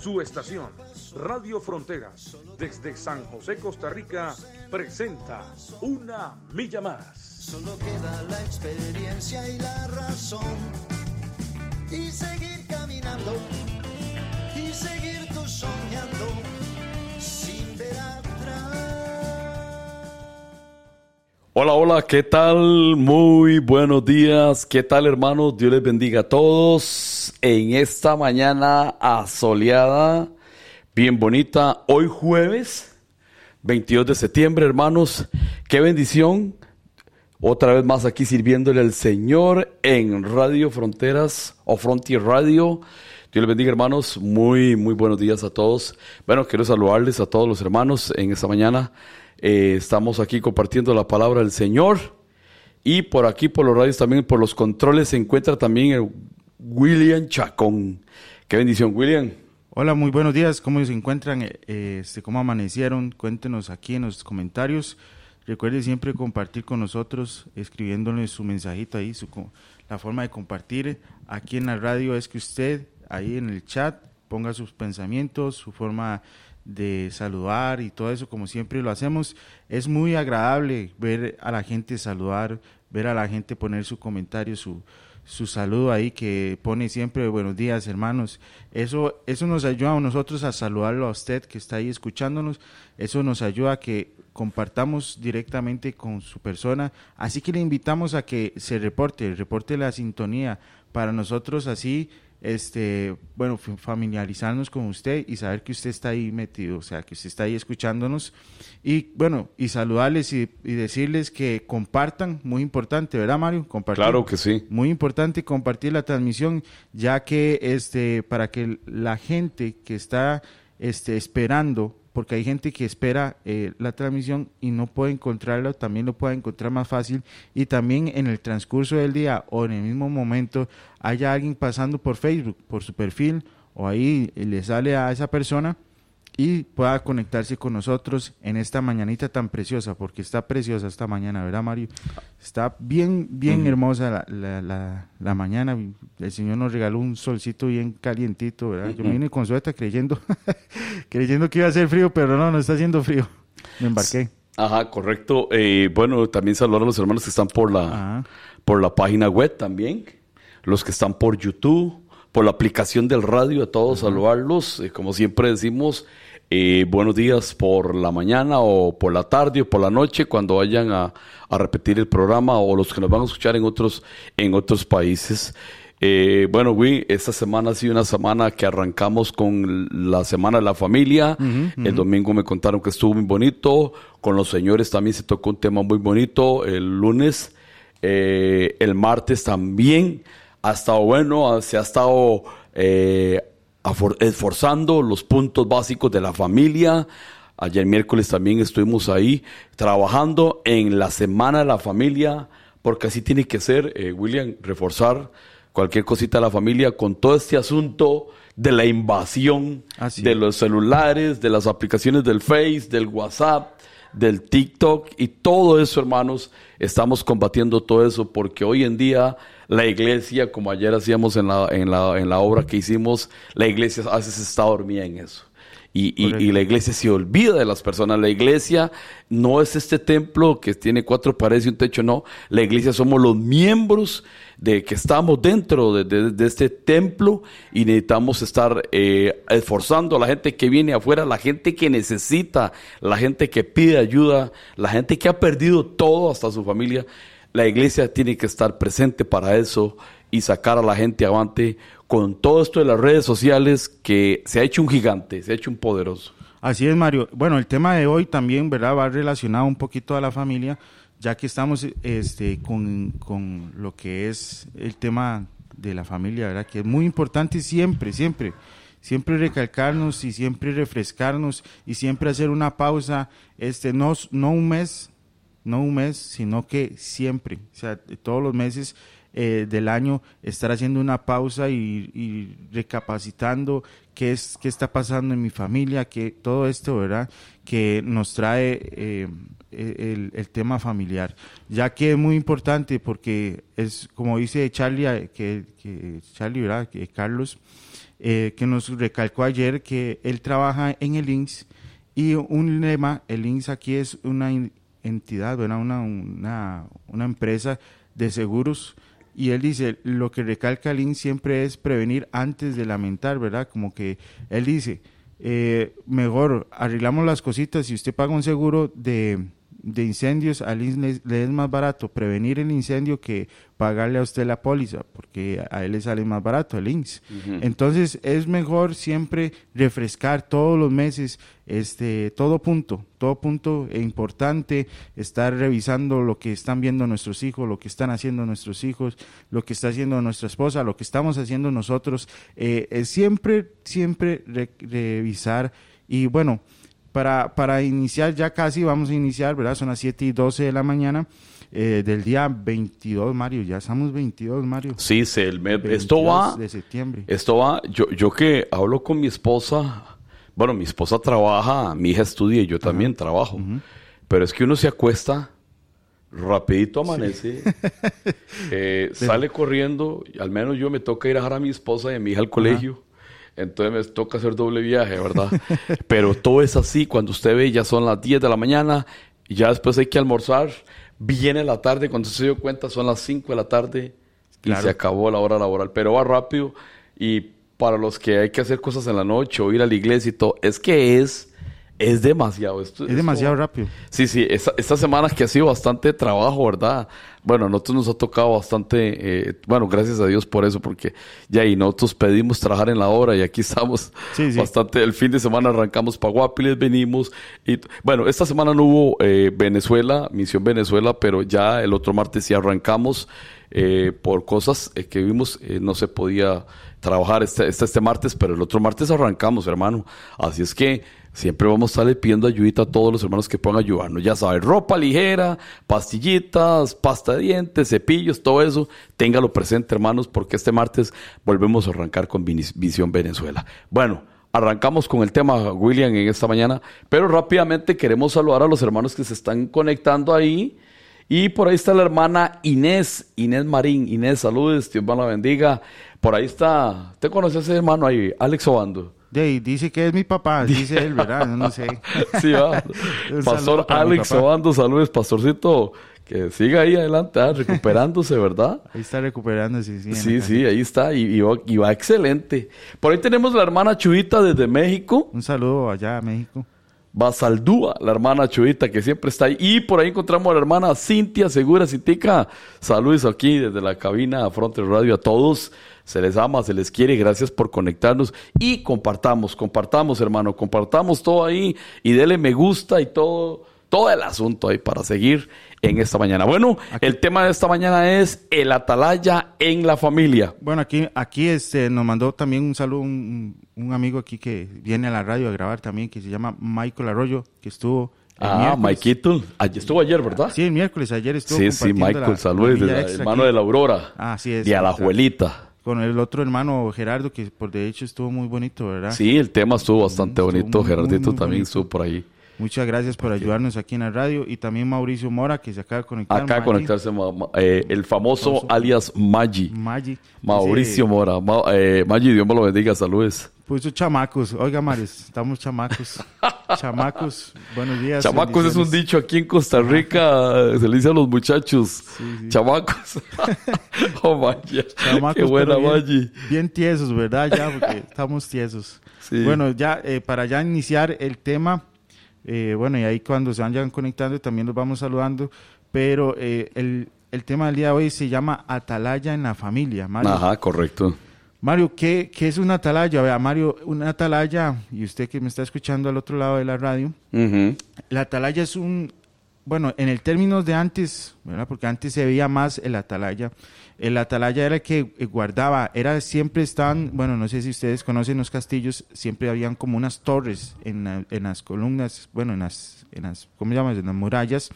Su estación, Radio Fronteras, desde San José, Costa Rica, presenta Una Milla Más. Solo queda la experiencia y la razón. Y seguir caminando. Y seguir tú soñando. Sin ver atrás. Hola, hola, ¿qué tal? Muy buenos días. ¿Qué tal, hermanos? Dios les bendiga a todos en esta mañana asoleada, bien bonita. Hoy jueves, 22 de septiembre, hermanos. Qué bendición. Otra vez más aquí sirviéndole al Señor en Radio Fronteras o Frontier Radio. Dios les bendiga, hermanos. Muy, muy buenos días a todos. Bueno, quiero saludarles a todos los hermanos en esta mañana. Eh, estamos aquí compartiendo la palabra del Señor. Y por aquí, por los radios, también por los controles, se encuentra también el William Chacón. Qué bendición, William. Hola, muy buenos días. ¿Cómo se encuentran? Eh, este, ¿Cómo amanecieron? Cuéntenos aquí en los comentarios. Recuerde siempre compartir con nosotros, escribiéndoles su mensajito ahí, su, la forma de compartir aquí en la radio es que usted ahí en el chat ponga sus pensamientos, su forma de saludar y todo eso, como siempre lo hacemos. Es muy agradable ver a la gente saludar, ver a la gente poner su comentario, su, su saludo ahí que pone siempre buenos días hermanos. Eso, eso nos ayuda a nosotros a saludarlo a usted que está ahí escuchándonos. Eso nos ayuda a que compartamos directamente con su persona. Así que le invitamos a que se reporte, reporte la sintonía para nosotros así este, bueno, familiarizarnos con usted y saber que usted está ahí metido, o sea, que usted está ahí escuchándonos y bueno, y saludarles y, y decirles que compartan, muy importante, ¿verdad, Mario? Compartir. Claro que sí. Muy importante compartir la transmisión, ya que este, para que la gente que está este, esperando porque hay gente que espera eh, la transmisión y no puede encontrarla, también lo puede encontrar más fácil. Y también en el transcurso del día o en el mismo momento haya alguien pasando por Facebook, por su perfil o ahí le sale a esa persona y pueda conectarse con nosotros en esta mañanita tan preciosa, porque está preciosa esta mañana, ¿verdad, Mario? Está bien, bien hermosa la, la, la, mañana. El Señor nos regaló un solcito bien calientito, ¿verdad? Yo me vine con sueta creyendo, creyendo que iba a ser frío, pero no, no está haciendo frío. Me embarqué. Ajá, correcto. Eh, bueno, también saludar a los hermanos que están por la, por la página web también, los que están por YouTube, por la aplicación del radio, a todos saludarlos. Eh, como siempre decimos, eh, buenos días por la mañana o por la tarde o por la noche cuando vayan a, a, repetir el programa o los que nos van a escuchar en otros, en otros países. Eh, bueno, Gui, esta semana ha sido una semana que arrancamos con la Semana de la Familia. Uh -huh, uh -huh. El domingo me contaron que estuvo muy bonito. Con los señores también se tocó un tema muy bonito. El lunes, eh, el martes también ha estado bueno. Se ha estado eh, esforzando los puntos básicos de la familia. Ayer miércoles también estuvimos ahí trabajando en la Semana de la Familia, porque así tiene que ser, eh, William, reforzar cualquier cosita de la familia con todo este asunto de la invasión así. de los celulares, de las aplicaciones del Face, del WhatsApp, del TikTok y todo eso, hermanos, estamos combatiendo todo eso porque hoy en día la iglesia, como ayer hacíamos en la, en la, en la obra que hicimos, la iglesia a veces está dormida en eso. Y, y, y, la iglesia se olvida de las personas. La iglesia no es este templo que tiene cuatro paredes y un techo, no. La iglesia somos los miembros de que estamos dentro de, de, de este templo y necesitamos estar eh, esforzando a la gente que viene afuera, la gente que necesita, la gente que pide ayuda, la gente que ha perdido todo, hasta su familia. La iglesia tiene que estar presente para eso y sacar a la gente avante con todo esto de las redes sociales que se ha hecho un gigante, se ha hecho un poderoso. Así es, Mario. Bueno, el tema de hoy también, ¿verdad? Va relacionado un poquito a la familia, ya que estamos este, con, con lo que es el tema de la familia, ¿verdad? Que es muy importante siempre, siempre, siempre recalcarnos y siempre refrescarnos y siempre hacer una pausa, este, no, no un mes, no un mes, sino que siempre, o sea, todos los meses eh, del año estar haciendo una pausa y, recapacitando qué es qué está pasando en mi familia, que todo esto, ¿verdad? Que nos trae eh, e, el, tema familiar, ya que es muy importante porque es como dice Charlie, eh, que, Charlie, ¿verdad? Que Carlos, que nos recalcó ayer que él trabaja en el INSS y un lema, el INSS aquí es una entidad, ¿verdad? Una, una, una empresa de seguros y él dice, lo que recalca Lin siempre es prevenir antes de lamentar, ¿verdad? Como que él dice, eh, mejor arreglamos las cositas, si usted paga un seguro de, de incendios, a Lin le, es más barato prevenir el incendio que pagarle a usted la póliza, porque a él le sale más barato el INS. Entonces es mejor siempre refrescar todos los meses este todo punto, todo punto importante, estar revisando lo que están viendo nuestros hijos, lo que están haciendo nuestros hijos, lo que está haciendo nuestra esposa, lo que estamos haciendo nosotros, eh, siempre, siempre revisar y bueno, para, para iniciar, ya casi vamos a iniciar, ¿verdad? Son las 7 y 12 de la mañana. Eh, del día 22, Mario. Ya estamos 22, Mario. Sí, se, el mes, esto va. De septiembre. Esto va. Yo, yo que hablo con mi esposa. Bueno, mi esposa trabaja, mi hija estudia y yo también trabajo. Pero es que uno se acuesta, rapidito amanece, eh, sale corriendo. Al menos yo me toca ir a dejar a mi esposa y a mi hija al colegio. Entonces me toca hacer doble viaje, ¿verdad? Pero todo es así. Cuando usted ve, ya son las 10 de la mañana y ya después hay que almorzar viene la tarde, cuando se dio cuenta son las 5 de la tarde y se acabó la hora laboral, pero va rápido y para los que hay que hacer cosas en la noche o ir a la iglesia y todo, es que es es demasiado. es demasiado rápido. Sí, sí, esta, esta, semana que ha sido bastante trabajo, ¿verdad? Bueno, a nosotros nos ha tocado bastante, eh, bueno, gracias a Dios por eso, porque ya y nosotros pedimos trabajar en la hora y aquí estamos bastante, el fin de semana arrancamos para Guapiles, venimos y bueno, esta semana no hubo eh, Venezuela, Misión Venezuela, pero ya el otro martes sí arrancamos eh, por cosas que vimos, no se podía trabajar este, este, este martes, pero el otro martes arrancamos, hermano. Así es que Siempre vamos a estarle pidiendo ayudita a todos los hermanos que puedan ayudarnos. Ya saben, ropa ligera, pastillitas, pasta de dientes, cepillos, todo eso. Téngalo presente, hermanos, porque este martes volvemos a arrancar con Visión Venezuela. Bueno, arrancamos con el tema, William, en esta mañana, pero rápidamente queremos saludar a los hermanos que se están conectando ahí. Y por ahí está la hermana Inés, Inés Marín. Inés, saludos, Dios la bendiga. Por ahí está, ¿te conoces ese hermano ahí? Alex Obando dice que es mi papá, dice él, ¿verdad? No sé. Sí, va. Pastor Alex Obando, saludos, pastorcito. Que siga ahí adelante, ah, recuperándose, ¿verdad? Ahí está recuperándose, sí. Sí, sí, ahí está, y, va, excelente. Por ahí tenemos la hermana Chuita desde México. Un saludo allá a México. Basaldúa, la hermana Chuita, que siempre está ahí. Y por ahí encontramos a la hermana Cintia Segura, Cintica. Saludos aquí desde la cabina Fronte Radio a todos se les ama, se les quiere, gracias por conectarnos y compartamos, compartamos hermano, compartamos todo ahí y dele me gusta y todo, todo el asunto ahí para seguir en esta mañana. Bueno, el tema de esta mañana es el atalaya en la familia. Bueno, aquí, aquí este, nos mandó también un saludo un, amigo aquí que viene a la radio a grabar también, que se llama Michael Arroyo, que estuvo Ah, Mikeito. Estuvo ayer, ¿verdad? Sí, el miércoles, ayer estuvo. Sí, sí, Michael, saludos, hermano de la Aurora. Ah, sí es. Y a la abuelita con el otro hermano Gerardo, que por de hecho estuvo muy bonito, ¿verdad? Sí, el tema estuvo bastante bonito. Gerardito también estuvo por ahí. Muchas gracias por ayudarnos aquí en la radio y también Mauricio Mora que se acaba de conectar. Acá conectarse eh, el famoso alias Maggi. Maggi. Mauricio Mora. Eh, Maggi, Dios me lo bendiga, saludos. Pues chamacos, oiga Maris, estamos chamacos. chamacos, buenos días. Chamacos es un dicho aquí en Costa Rica, se le dice a los muchachos. Chamacos. oh, Maggi. Chamacos, Qué buena Maggi. Bien tiesos, ¿verdad? Ya, porque estamos tiesos. Bueno, ya eh, para ya iniciar el tema eh, bueno, y ahí cuando se vayan conectando también los vamos saludando, pero eh, el, el, tema del día de hoy se llama Atalaya en la familia. Mario. Ajá, correcto. Mario, ¿qué, ¿qué, es una atalaya? Vea, Mario, una atalaya, y usted que me está escuchando al otro lado de la radio, la atalaya es un, bueno, en el término de antes. Porque antes se veía más el atalaya. El atalaya era el que eh, guardaba, era siempre estaban, bueno, no sé si ustedes conocen los castillos, siempre habían como unas torres en, en las columnas, bueno, en las, en las, ¿cómo se? En las murallas.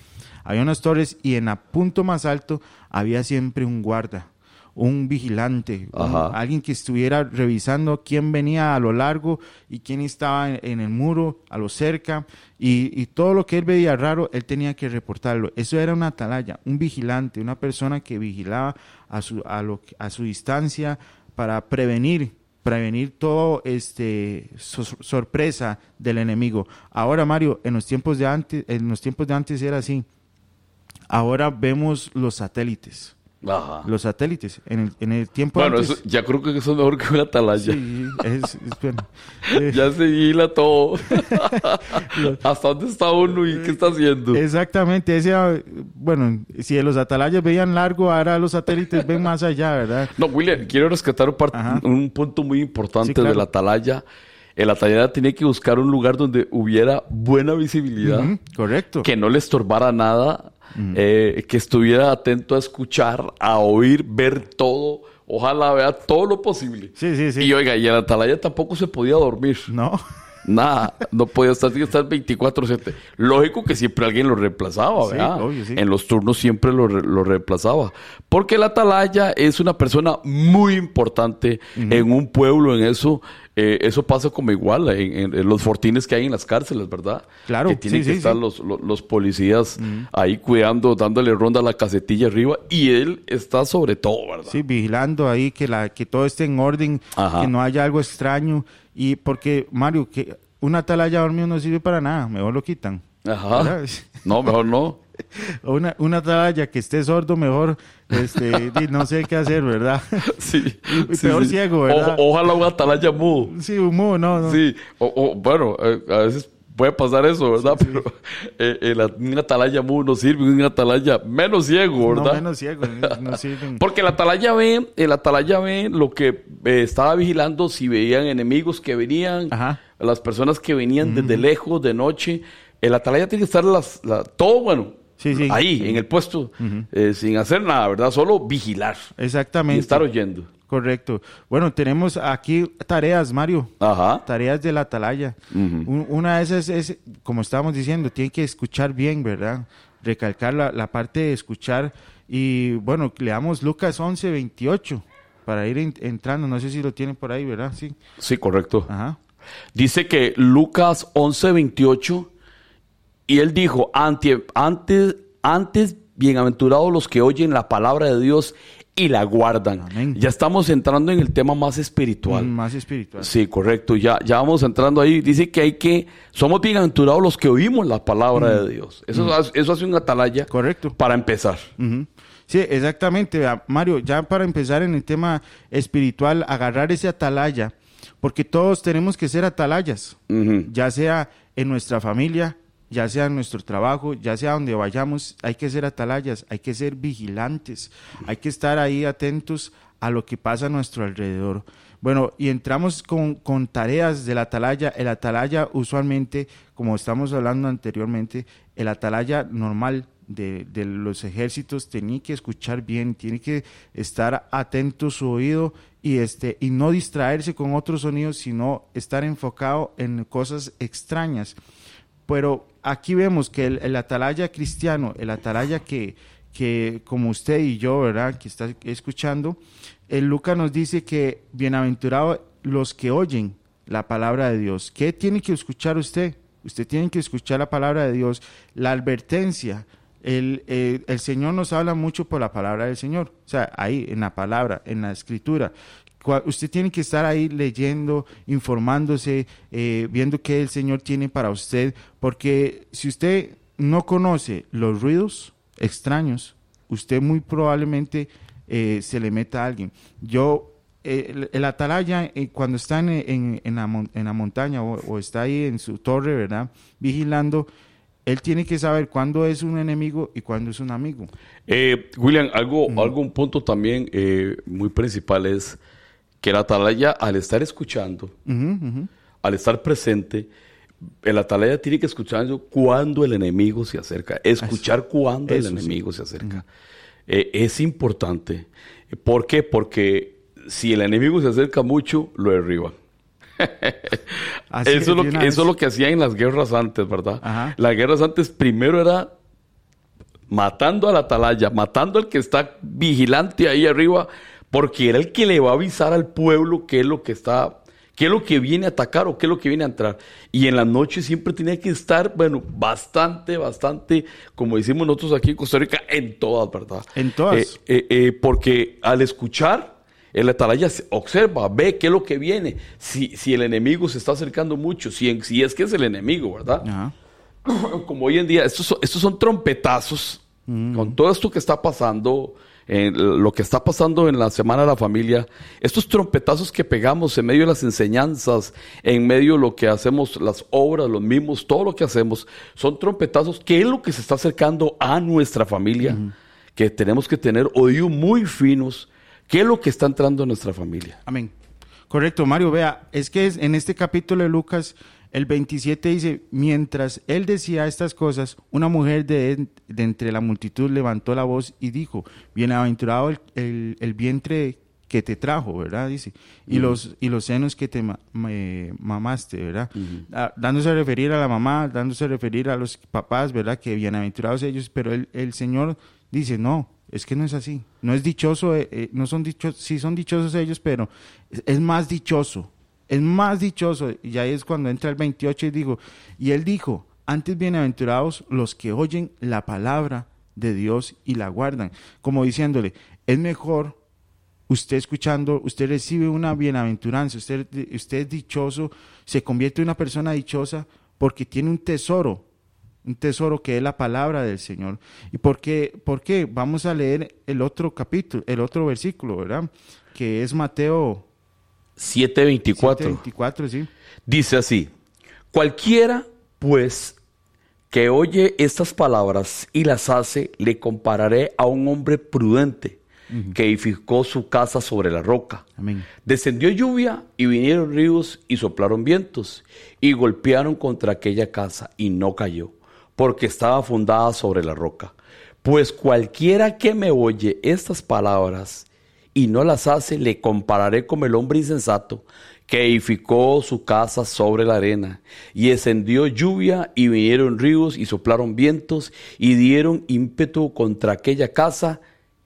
Había unas torres y en el punto más alto había siempre un guarda un vigilante, alguien que estuviera revisando quién venía a lo largo y quién estaba en, el muro, a lo cerca, y, todo lo que él veía raro, él tenía que reportarlo. Eso era una atalaya, un vigilante, una persona que vigilaba a su, a lo, a su distancia para prevenir prevenir todo este sorpresa del enemigo. Ahora Mario, en los tiempos de antes, en los tiempos de antes era así. Ahora vemos los satélites los satélites. En el, en el tiempo Bueno, ya creo que eso es mejor que una atalaya. Sí, es, ya se hila todo. ¿Hasta dónde está uno y qué está haciendo? Exactamente. Ese, bueno, si los atalayas veían largo, ahora los satélites ven más allá, ¿verdad? No, William, quiero rescatar un, punto muy importante de la atalaya. El atalaya tenía que buscar un lugar donde hubiera buena visibilidad. correcto. Que no le estorbara nada eh, que estuviera atento a escuchar, a oír, ver todo. Ojalá vea todo lo posible. Sí, sí, sí. Y oiga, y en Atalaya tampoco se podía dormir. No. Nada, no podía estar, estar 24-7. Lógico que siempre alguien lo reemplazaba, ¿verdad? En los turnos siempre lo, lo, reemplazaba. Porque la atalaya es una persona muy importante en un pueblo, en eso. Eh, eso pasa como igual en, los fortines que hay en las cárceles, ¿verdad? Claro. Que tienen que estar los, los, policías ahí cuidando, dándole ronda a la casetilla arriba y él está sobre todo, ¿verdad? Sí, vigilando ahí que, la, que todo esté en orden, que no haya algo extraño. Y porque, Mario, que una atalaya dormido no sirve para nada, mejor lo quitan. Ajá. No, mejor no. Una, una atalaya que esté sordo, mejor, este, no sé qué hacer, ¿verdad? Sí. peor ciego, ¿verdad? ojalá una atalaya mudo. Sí, un mudo, no, no. Sí, o, bueno, eh, a veces puede pasar eso, ¿verdad? Pero eh, una atalaya mudo no sirve, una atalaya menos ciego, ¿verdad? No, menos ciego, no sirve. Porque la atalaya ve, el atalaya ve lo que eh, estaba vigilando si veían enemigos que venían, las personas que venían desde lejos, de noche. El atalaya tiene que estar las, todo, bueno, ahí, en el puesto, eh, sin hacer nada, ¿verdad? Solo vigilar. Exactamente. Y estar oyendo. Correcto. Bueno, tenemos aquí tareas, Mario. Ajá. Tareas de la atalaya. una de esas es, como estábamos diciendo, tiene que escuchar bien, ¿verdad? Recalcar la, parte de escuchar. Y bueno, leamos Lucas 11, 28 para ir entrando. No sé si lo tienen por ahí, ¿verdad? Sí. Sí, correcto. Ajá. Dice que Lucas 11, 28 y él dijo, antes, antes, bienaventurados los que oyen la palabra de Dios y la guardan. Ya estamos entrando en el tema más espiritual. Mm, más espiritual. Sí, correcto. Ya, ya vamos entrando ahí. Dice que hay que, somos bienaventurados los que oímos la palabra de mm. Dios. Eso, mm. eso hace una atalaya. Correcto. Para empezar. Sí, exactamente. Mario, ya para empezar en el tema espiritual, agarrar ese atalaya, porque todos tenemos que ser atalayas, ya sea en nuestra familia, ya sea nuestro trabajo, ya sea donde vayamos, hay que ser atalayas, hay que ser vigilantes, hay que estar ahí atentos a lo que pasa a nuestro alrededor. Bueno, y entramos con, tareas del atalaya. El atalaya usualmente, como estamos hablando anteriormente, el atalaya normal de, de, los ejércitos tiene que escuchar bien, tiene que estar atento su oído y, este, y no distraerse con otros sonidos, sino estar enfocado en cosas extrañas. Pero aquí vemos que el, atalaya cristiano, el atalaya que, que como usted y yo, ¿verdad? Que está escuchando, el Lucas nos dice que bienaventurados los que oyen la palabra de Dios. ¿Qué tiene que escuchar usted? Usted tiene que escuchar la palabra de Dios, la advertencia. El, el, Señor nos habla mucho por la palabra del Señor, o sea, ahí en la palabra, en la escritura usted tiene que estar ahí leyendo, informándose, eh, viendo qué el Señor tiene para usted, porque si usted no conoce los ruidos extraños, usted muy probablemente eh, se le meta a alguien. Yo, el, atalaya, eh, cuando está en, la, montaña o, está ahí en su torre, ¿verdad? Vigilando, él tiene que saber cuándo es un enemigo y cuándo es un amigo. William, algo, algo, un punto también muy principal es que la atalaya, al estar escuchando, al estar presente, el atalaya tiene que escuchar eso cuando el enemigo se acerca. Escuchar cuando el enemigo se acerca. Eh, es importante. ¿Por qué? Porque si el enemigo se acerca mucho, lo derriban. eso, es lo que, eso es lo que hacían en las guerras antes, ¿verdad? Las guerras antes primero era matando al atalaya, matando al que está vigilante ahí arriba, porque era el que le va a avisar al pueblo qué es lo que está, qué es lo que viene a atacar o qué es lo que viene a entrar. Y en la noche siempre tenía que estar, bueno, bastante, bastante, como decimos nosotros aquí en Costa Rica, en todas, ¿verdad? En todas. Eh, eh, eh, porque al escuchar, el atalaya observa, ve qué es lo que viene, si, si el enemigo se está acercando mucho, si, si es que es el enemigo, ¿verdad? Como hoy en día, estos, estos son trompetazos, mm. con todo esto que está pasando, lo que está pasando en la Semana de la Familia, estos trompetazos que pegamos en medio de las enseñanzas, en medio de lo que hacemos, las obras, los mismos, todo lo que hacemos, son trompetazos que es lo que se está acercando a nuestra familia, que tenemos que tener oídos muy finos, que es lo que está entrando en nuestra familia. Amén. Correcto, Mario, vea, es que en este capítulo de Lucas el 27 dice, mientras él decía estas cosas, una mujer de, entre la multitud levantó la voz y dijo, bienaventurado el, vientre que te trajo, ¿verdad? Dice, y, los, y los senos que te mamaste, ¿verdad? Ah, dándose a referir a la mamá, dándose a referir a los papás, ¿verdad? Que bienaventurados ellos, pero el, el Señor dice, no, es que no es así. No es dichoso, eh, eh, no son dichosos, sí son dichosos ellos, pero es más dichoso es más dichoso, y ahí es cuando entra el 28 y digo, y él dijo, antes bienaventurados los que oyen la palabra de Dios y la guardan, como diciéndole, es mejor usted escuchando, usted recibe una bienaventuranza, usted, usted es dichoso, se convierte en una persona dichosa porque tiene un tesoro, un tesoro que es la palabra del Señor. ¿Y por qué? ¿Por qué? Vamos a leer el otro capítulo, el otro versículo, ¿verdad? Que es Mateo 7.24. sí. Dice así, cualquiera pues que oye estas palabras y las hace, le compararé a un hombre prudente que edificó su casa sobre la roca. Descendió lluvia y vinieron ríos y soplaron vientos y golpearon contra aquella casa y no cayó, porque estaba fundada sobre la roca. Pues cualquiera que me oye estas palabras y no las hace, le compararé como el hombre insensato que edificó su casa sobre la arena, y descendió lluvia, y vinieron ríos, y soplaron vientos, y dieron ímpetu contra aquella casa,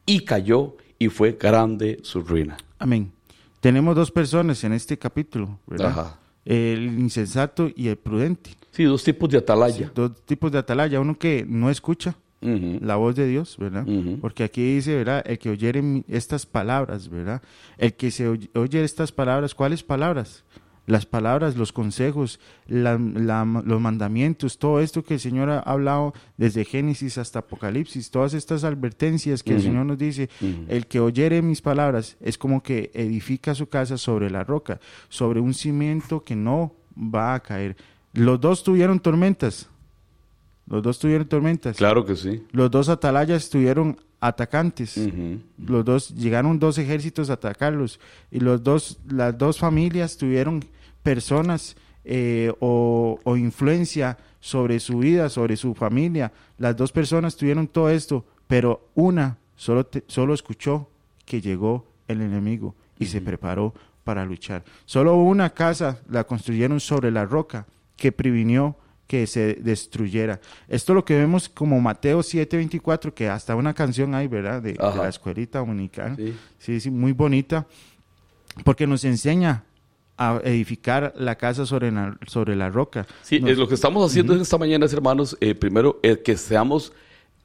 y cayó, y fue grande su ruina. Amén. Tenemos dos personas en este capítulo, ¿verdad? El insensato y el prudente. Sí, dos tipos de atalaya. dos tipos de atalaya. Uno que no escucha, la voz de Dios, ¿verdad? Porque aquí dice, ¿verdad? El que oyere estas palabras, ¿verdad? El que se oye, estas palabras, ¿cuáles palabras? Las palabras, los consejos, los mandamientos, todo esto que el Señor ha hablado desde Génesis hasta Apocalipsis, todas estas advertencias que el Señor nos dice, el que oyere mis palabras es como que edifica su casa sobre la roca, sobre un cimiento que no va a caer. Los dos tuvieron tormentas, los dos tuvieron tormentas. Claro que sí. Los dos atalayas tuvieron atacantes. Los dos llegaron dos ejércitos a atacarlos y los dos las dos familias tuvieron personas eh, o, influencia sobre su vida, sobre su familia. Las dos personas tuvieron todo esto, pero una solo solo escuchó que llegó el enemigo y se preparó para luchar. Solo una casa la construyeron sobre la roca que previnió que se destruyera. Esto lo que vemos como Mateo 7:24, que hasta una canción hay, ¿verdad? De, la escuelita dominicana. Sí. sí, muy bonita, porque nos enseña a edificar la casa sobre la, sobre la roca. Sí, es lo que estamos haciendo esta mañana, hermanos, eh, primero, es que seamos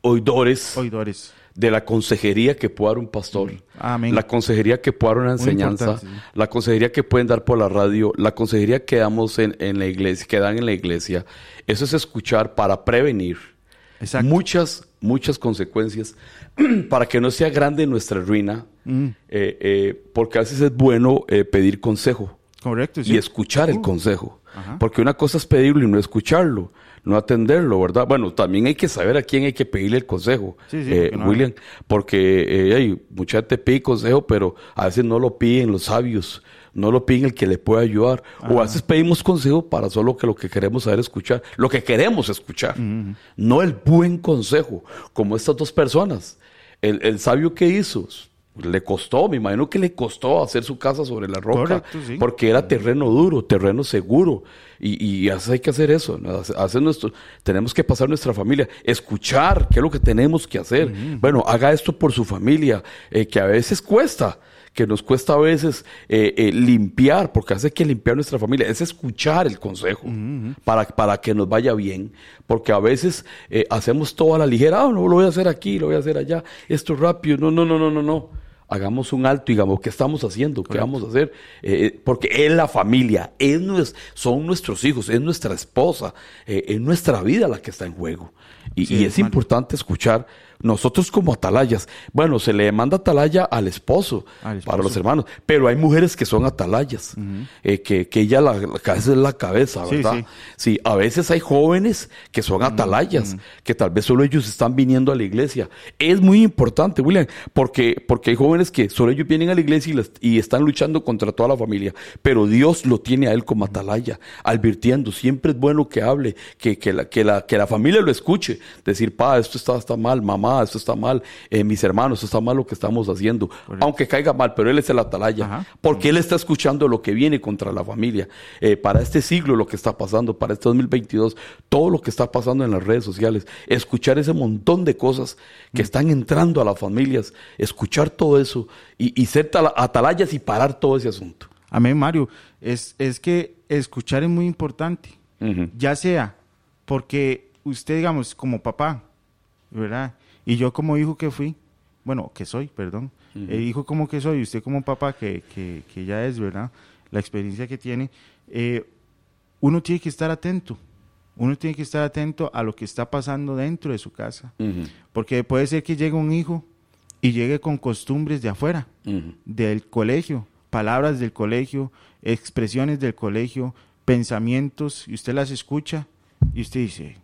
oidores. Oidores de la consejería que puede dar un pastor, la consejería que puede dar una enseñanza, la consejería que pueden dar por la radio, la consejería que damos en, la iglesia, que dan en la iglesia. Eso es escuchar para prevenir muchas, muchas consecuencias para que no sea grande nuestra ruina, mm. eh, eh, porque a veces es bueno eh, pedir consejo. Correcto. Y escuchar el uh. consejo. Porque una cosa es pedirlo y no escucharlo no atenderlo, ¿verdad? Bueno, también hay que saber a quién hay que pedirle el consejo, eh, William, porque eh, hay mucha gente pide consejo, pero a veces no lo piden los sabios, no lo piden el que le puede ayudar. O a veces pedimos consejo para solo que lo que queremos saber escuchar, lo que queremos escuchar, no el buen consejo, como estas dos personas. El, el sabio que hizo, le costó, me imagino que le costó hacer su casa sobre la roca, porque era terreno duro, terreno seguro, y, y hay que hacer eso, hacer nuestro, tenemos que pasar nuestra familia, escuchar qué es lo que tenemos que hacer. Bueno, haga esto por su familia, eh, que a veces cuesta, que nos cuesta a veces eh, eh, limpiar, porque hace que limpiar nuestra familia, es escuchar el consejo para, para que nos vaya bien, porque a veces hacemos todo a la ligera, ah, no lo voy a hacer aquí, lo voy a hacer allá, esto rápido, no, no, no, no, no, no hagamos un alto y digamos, ¿qué estamos haciendo? ¿Qué vamos a hacer? Eh, eh, porque es la familia, es, son nuestros hijos, es nuestra esposa, eh, es nuestra vida la que está en juego. Y, es importante escuchar nosotros como atalayas, bueno, se le manda atalaya al esposo, para los hermanos, pero hay mujeres que son atalayas, eh, que, que, ella la, cabeza es la cabeza, ¿verdad? Sí, a veces hay jóvenes que son atalayas, que tal vez solo ellos están viniendo a la iglesia. Es muy importante, William, porque, porque hay jóvenes que solo ellos vienen a la iglesia y, y están luchando contra toda la familia, pero Dios lo tiene a él como atalaya, advirtiendo, siempre es bueno que hable, que, que, la, que, la, que la familia lo escuche, decir, pa, esto está, está mal, mamá, esto está mal, eh, mis hermanos, esto está mal lo que estamos haciendo. Aunque caiga mal, pero él es el atalaya, porque él está escuchando lo que viene contra la familia. Eh, para este siglo lo que está pasando, para este 2022, todo lo que está pasando en las redes sociales, escuchar ese montón de cosas que mm. están entrando a las familias, escuchar todo eso y, ser atalayas y parar todo ese asunto. Amén, Mario. Es, es que escuchar es muy importante, ya sea porque usted, digamos, como papá, ¿verdad? Y yo como hijo que fui, bueno, que soy, perdón, el hijo como que soy, usted como papá que, que, que ya es, ¿verdad? La experiencia que tiene, eh, uno tiene que estar atento. Uno tiene que estar atento a lo que está pasando dentro de su casa. Porque puede ser que llegue un hijo y llegue con costumbres de afuera, del colegio, palabras del colegio, expresiones del colegio, pensamientos, y usted las escucha y usted dice,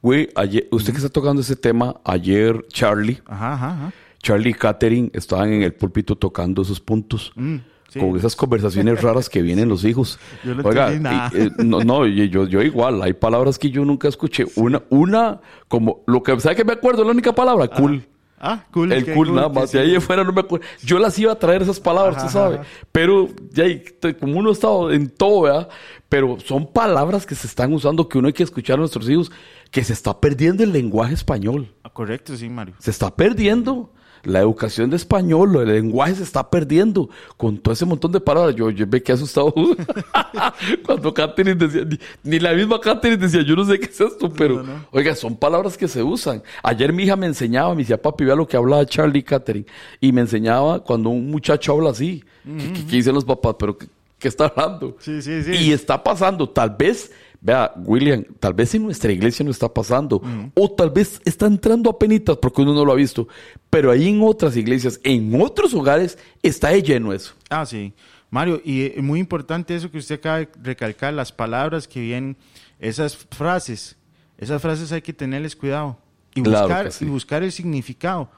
Güey, ayer, usted que está tocando ese tema, ayer Charlie, Charlie y Catherine estaban en el púlpito tocando esos puntos. Mm, con esas conversaciones raras que vienen los hijos. Yo no Oiga, nada. Eh, no, no yo, yo igual, hay palabras que yo nunca escuché. Una, una, como, lo que, ¿sabe que me acuerdo? La única palabra, cool. Ah, cool. El cool, nada más. De ahí afuera no me acuerdo. Yo las iba a traer esas palabras, tú sabes. Pero ya, como uno está en todo, ¿verdad? Pero son palabras que se están usando que uno hay que escuchar a nuestros hijos, que se está perdiendo el lenguaje español. Ah, correcto, sí, Mario. Se está perdiendo. La educación de español, el lenguaje se está perdiendo con todo ese montón de palabras. Yo, yo me quedé asustado cuando Catherine decía, ni, la misma Catherine decía, yo no sé qué es esto, pero oiga, son palabras que se usan. Ayer mi hija me enseñaba, me decía, papi, vea lo que hablaba Charlie Catherine, y me enseñaba cuando un muchacho habla así, ¿qué, dicen los papás? Pero ¿qué, está hablando? Sí, sí, sí. Y está pasando, tal vez Vea, William, tal vez en nuestra iglesia no está pasando, o tal vez está entrando a penitas porque uno no lo ha visto, pero ahí en otras iglesias, en otros hogares, está lleno eso. Ah, sí. Mario, y es muy importante eso que usted acaba de recalcar, las palabras que vienen, esas frases, esas frases hay que tenerles cuidado y buscar, y buscar el significado.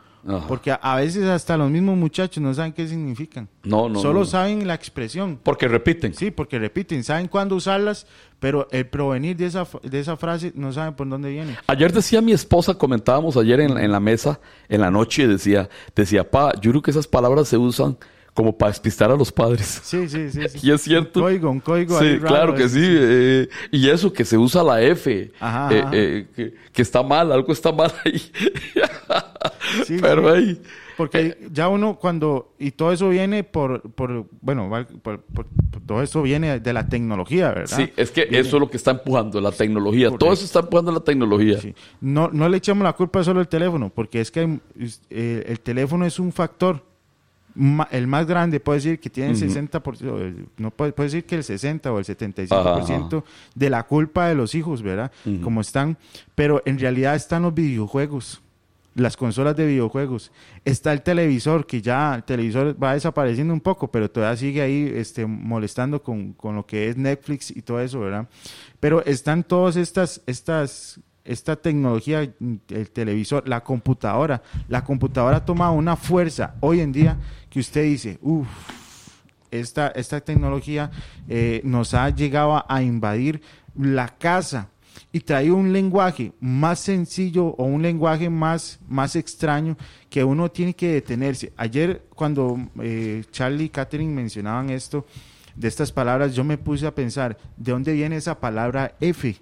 Porque a, veces hasta los mismos muchachos no saben qué significan. No, no. Solo saben la expresión. Porque repiten. Sí, porque repiten. Saben cuándo usarlas, pero el provenir de esa, de esa frase no saben por dónde viene. Ayer decía mi esposa, comentábamos ayer en, en la mesa, en la noche, decía, decía, pa, yo creo que esas palabras se usan como para despistar a los padres. Sí, sí, sí. Y es cierto. Un código, un código Sí, claro que sí. Eh, y eso, que se usa la F, eh, eh, que, está mal, algo está mal ahí. sí, Pero ahí... Porque ya uno cuando, y todo eso viene por, por bueno, por, todo eso viene de la tecnología, ¿verdad? Sí, es que eso es lo que está empujando, la tecnología. Todo eso está empujando la tecnología. No, no le echamos la culpa solo al teléfono, porque es que el teléfono es un factor el más grande puede decir que tiene el 60%, no puede, puede, decir que el 60 o el 75% de la culpa de los hijos, ¿verdad? Como están, pero en realidad están los videojuegos, las consolas de videojuegos, está el televisor, que ya el televisor va desapareciendo un poco, pero todavía sigue ahí este, molestando con, con lo que es Netflix y todo eso, ¿verdad? Pero están todas estas, estas esta tecnología, el televisor, la computadora, la computadora toma una fuerza hoy en día que usted dice, uff, esta, esta tecnología eh, nos ha llegado a invadir la casa y trae un lenguaje más sencillo o un lenguaje más, más extraño que uno tiene que detenerse. Ayer cuando eh, Charlie y Catherine mencionaban esto, de estas palabras, yo me puse a pensar, ¿de dónde viene esa palabra F?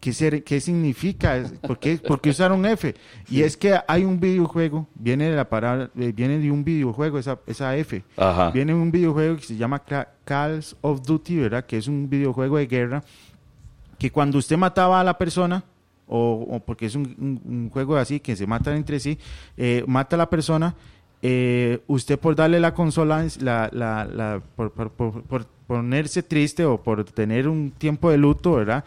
¿Qué, ser, qué significa? ¿Por qué, ¿Por qué, usaron F? Y es que hay un videojuego, viene de la palabra, eh, viene de un videojuego, esa, esa F. Viene de un videojuego que se llama Calls of Duty, ¿verdad? Que es un videojuego de guerra que cuando usted mataba a la persona, o, porque es un, juego así, que se matan entre sí, eh, mata a la persona, eh, usted por darle la consola, la, la, por, ponerse triste o por tener un tiempo de luto, ¿verdad?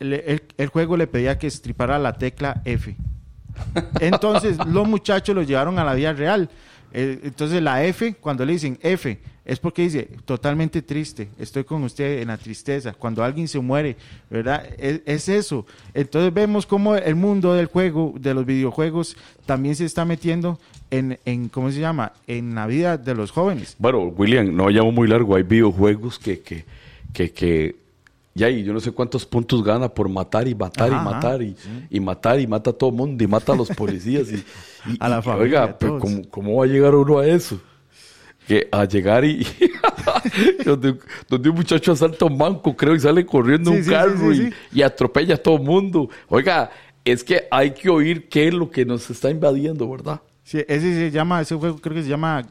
El, juego le pedía que estripara la tecla F. Entonces los muchachos lo llevaron a la vida real. Eh, entonces la F, cuando le dicen F, es porque dice, totalmente triste, estoy con usted en la tristeza, cuando alguien se muere, ¿verdad? Es, eso. Entonces vemos cómo el mundo del juego, de los videojuegos, también se está metiendo en, en ¿cómo se llama? En la vida de los jóvenes. Bueno, William, no llamo muy largo, hay videojuegos que, que, que, que ya y yo no sé cuántos puntos gana por matar y matar y matar y, y, matar y mata a todo el mundo y mata a los policías y, a la familia. Oiga, ¿cómo, ¿cómo va a llegar uno a eso? Que a llegar y donde, un muchacho asalta un banco, creo, y sale corriendo un carro y, atropella a todo el mundo. Oiga, es que hay que oír qué es lo que nos está invadiendo, ¿verdad? Sí, ese se llama, ese juego creo que se llama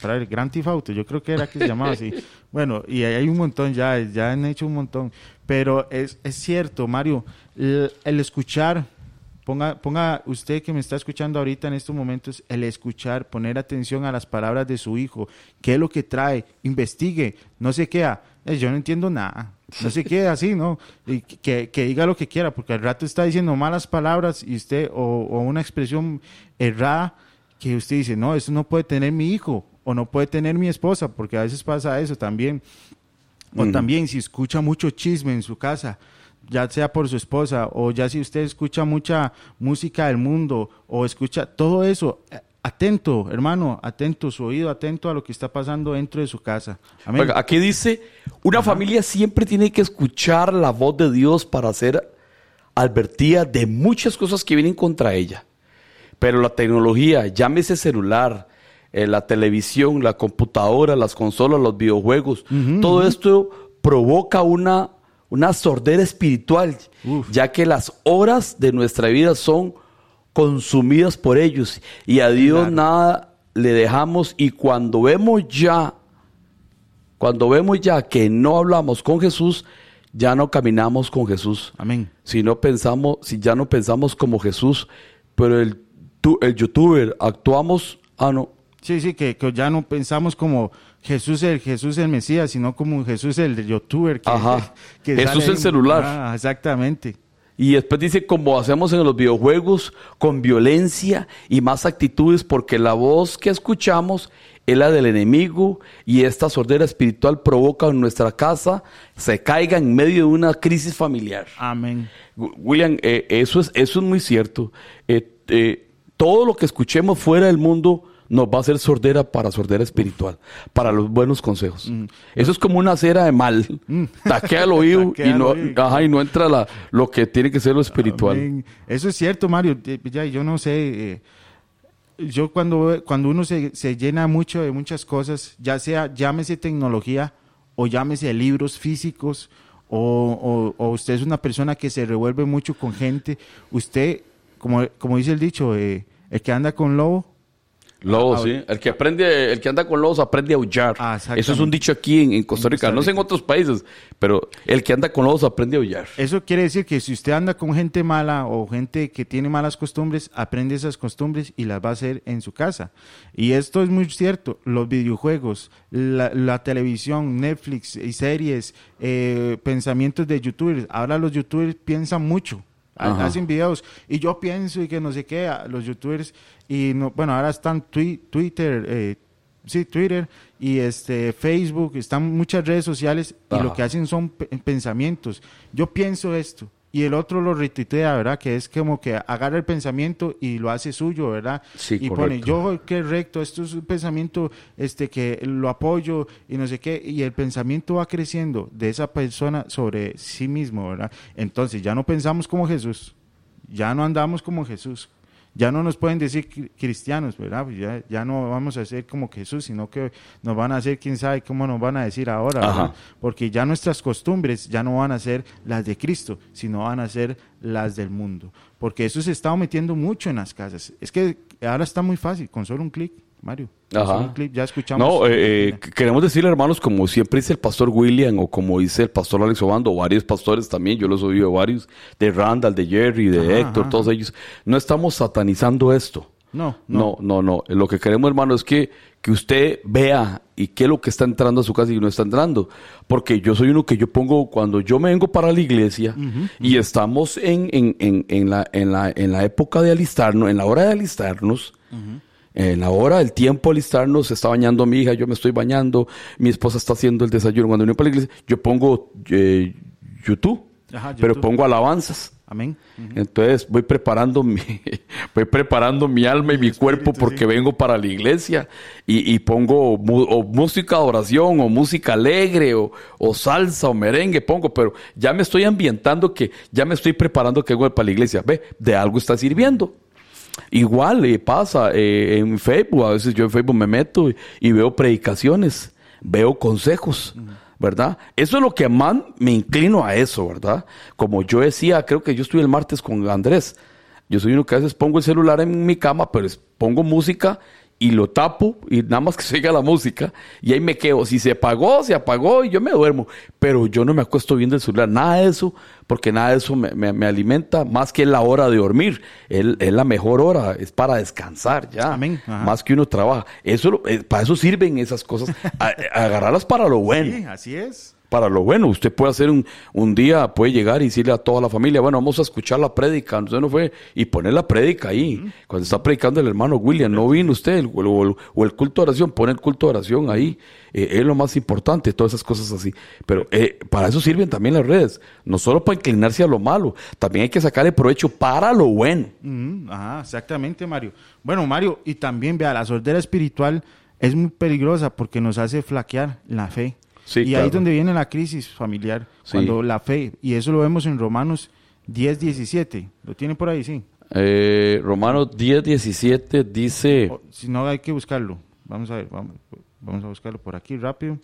para el Grand Theft Auto, yo creo que era que se llamaba así. Bueno, y hay un montón ya, ya han hecho un montón, pero es, es cierto, Mario, el escuchar Ponga, ponga usted que me está escuchando ahorita en estos momentos, el escuchar, poner atención a las palabras de su hijo, qué es lo que trae, investigue, no se queda, eh, yo no entiendo nada, no se quede así, ¿no? Y que, diga lo que quiera, porque al rato está diciendo malas palabras y usted, o, una expresión errada, que usted dice, no, eso no puede tener mi hijo, o no puede tener mi esposa, porque a veces pasa eso también. O también si escucha mucho chisme en su casa, ya sea por su esposa o ya si usted escucha mucha música del mundo o escucha todo eso, eh, atento, hermano, atento, su oído atento a lo que está pasando dentro de su casa. aquí dice, una familia siempre tiene que escuchar la voz de Dios para ser advertida de muchas cosas que vienen contra ella. Pero la tecnología, llámese celular, eh, la televisión, la computadora, las consolas, los videojuegos, todo esto provoca una una sordera espiritual, ya que las horas de nuestra vida son consumidas por ellos y a Dios nada le dejamos y cuando vemos ya, cuando vemos ya que no hablamos con Jesús, ya no caminamos con Jesús. Amén. Si no pensamos, si ya no pensamos como Jesús, pero el, el youtuber actuamos, ah no. Sí, sí, que, que ya no pensamos como Jesús el Jesús el Mesías, sino como Jesús el youtuber. Que, Ajá. Jesús el celular. Ah, exactamente. Y después dice, como hacemos en los videojuegos, con violencia y más actitudes, porque la voz que escuchamos es la del enemigo y esta sordera espiritual provoca en nuestra casa se caiga en medio de una crisis familiar. Amén. William, eh, eso, es, eso es muy cierto. Eh, eh, todo lo que escuchemos fuera del mundo nos va a hacer sordera para sordera espiritual, para los buenos consejos. Mm. Eso es como una cera de mal. Mm. Taquea el oído y no, y no entra la, lo que tiene que ser lo espiritual. Eso es cierto, Mario. Ya, yo no sé. Eh, yo cuando, cuando uno se, se llena mucho de muchas cosas, ya sea llámese tecnología o llámese libros físicos, o, o, usted es una persona que se revuelve mucho con gente, usted, como, como dice el dicho, eh, el que anda con lobo, Lobos, sí. El que aprende, el que anda con lobos aprende a aullar. Ah, Eso es un dicho aquí en, Costa Rica. No sé en otros países, pero el que anda con lobos aprende a aullar. Eso quiere decir que si usted anda con gente mala o gente que tiene malas costumbres, aprende esas costumbres y las va a hacer en su casa. Y esto es muy cierto. Los videojuegos, la, televisión, Netflix y series, eh, pensamientos de youtubers. Ahora los youtubers piensan mucho hacen videos. Y yo pienso y que no sé qué, los youtubers y no, bueno, ahora están Twitter, eh, sí, Twitter y este Facebook, están muchas redes sociales y lo que hacen son pensamientos. Yo pienso esto y el otro lo retuitea, ¿verdad? Que es como que agarra el pensamiento y lo hace suyo, ¿verdad? Sí, y pone, yo que recto, esto es un pensamiento este que lo apoyo y no sé qué, y el pensamiento va creciendo de esa persona sobre sí mismo, ¿verdad? Entonces ya no pensamos como Jesús, ya no andamos como Jesús, ya no nos pueden decir cristianos, ¿verdad? Pues ya, ya no vamos a ser como Jesús, sino que nos van a hacer, quién sabe cómo nos van a decir ahora. Porque ya nuestras costumbres ya no van a ser las de Cristo, sino van a ser las del mundo. Porque eso se está metiendo mucho en las casas. Es que ahora está muy fácil, con solo un clic. Mario. Ajá. ya escuchamos. No, eh, eh, queremos decirle, hermanos, como siempre dice el pastor William o como dice el pastor Alex Obando, varios pastores también, yo los he oído varios, de Randall, de Jerry, de Héctor, todos ellos. No estamos satanizando esto. No, no, no, no. Lo que queremos, hermano, es que, que usted vea y qué es lo que está entrando a su casa y no está entrando. Porque yo soy uno que yo pongo, cuando yo me vengo para la iglesia y estamos en, en, en, en, la, en, la, en la época de alistarnos, en la hora de alistarnos, en la hora del tiempo alistarnos, está bañando mi hija, yo me estoy bañando, mi esposa está haciendo el desayuno. Cuando vengo para la iglesia, yo pongo eh, YouTube, pero pongo alabanzas. Amén. Entonces voy preparando mi, voy preparando mi alma y mi cuerpo porque vengo para la iglesia y, pongo música de oración o música alegre o, o, salsa o merengue pongo, pero ya me estoy ambientando que ya me estoy preparando que vengo para la iglesia. Ve, de algo está sirviendo. Igual eh, pasa eh, en Facebook, a veces yo en Facebook me meto y, veo predicaciones, veo consejos, ¿verdad? Eso es lo que más me inclino a eso, ¿verdad? Como yo decía, creo que yo estuve el martes con Andrés, yo soy uno que a veces pongo el celular en mi cama, pero pongo música y lo tapo y nada más que se la música y ahí me quedo. Si se apagó, se apagó y yo me duermo. Pero yo no me acuesto viendo el celular, nada de eso, porque nada de eso me, alimenta más que la hora de dormir. Es, la mejor hora, es para descansar ya. Más que uno trabaja. Eso, eh, para eso sirven esas cosas, agarrarlas para lo bueno. Sí, así es para lo bueno. Usted puede hacer un, un día, puede llegar y decirle a toda la familia, bueno, vamos a escuchar la prédica. Usted no fue y poner la prédica ahí. Cuando está predicando el hermano William, no vino usted, o, el culto de oración, pone el culto de oración ahí. Eh, es lo más importante, todas esas cosas así. Pero eh, para eso sirven también las redes. No solo para inclinarse a lo malo, también hay que sacarle provecho para lo bueno. ajá, exactamente, Mario. Bueno, Mario, y también vea, la sordera espiritual es muy peligrosa porque nos hace flaquear la fe y ahí es donde viene la crisis familiar, cuando la fe, y eso lo vemos en Romanos 10, 17. ¿Lo tiene por ahí, sí? Eh, Romanos 10, 17 dice... si no, hay que buscarlo. Vamos a ver, vamos, vamos a buscarlo por aquí rápido.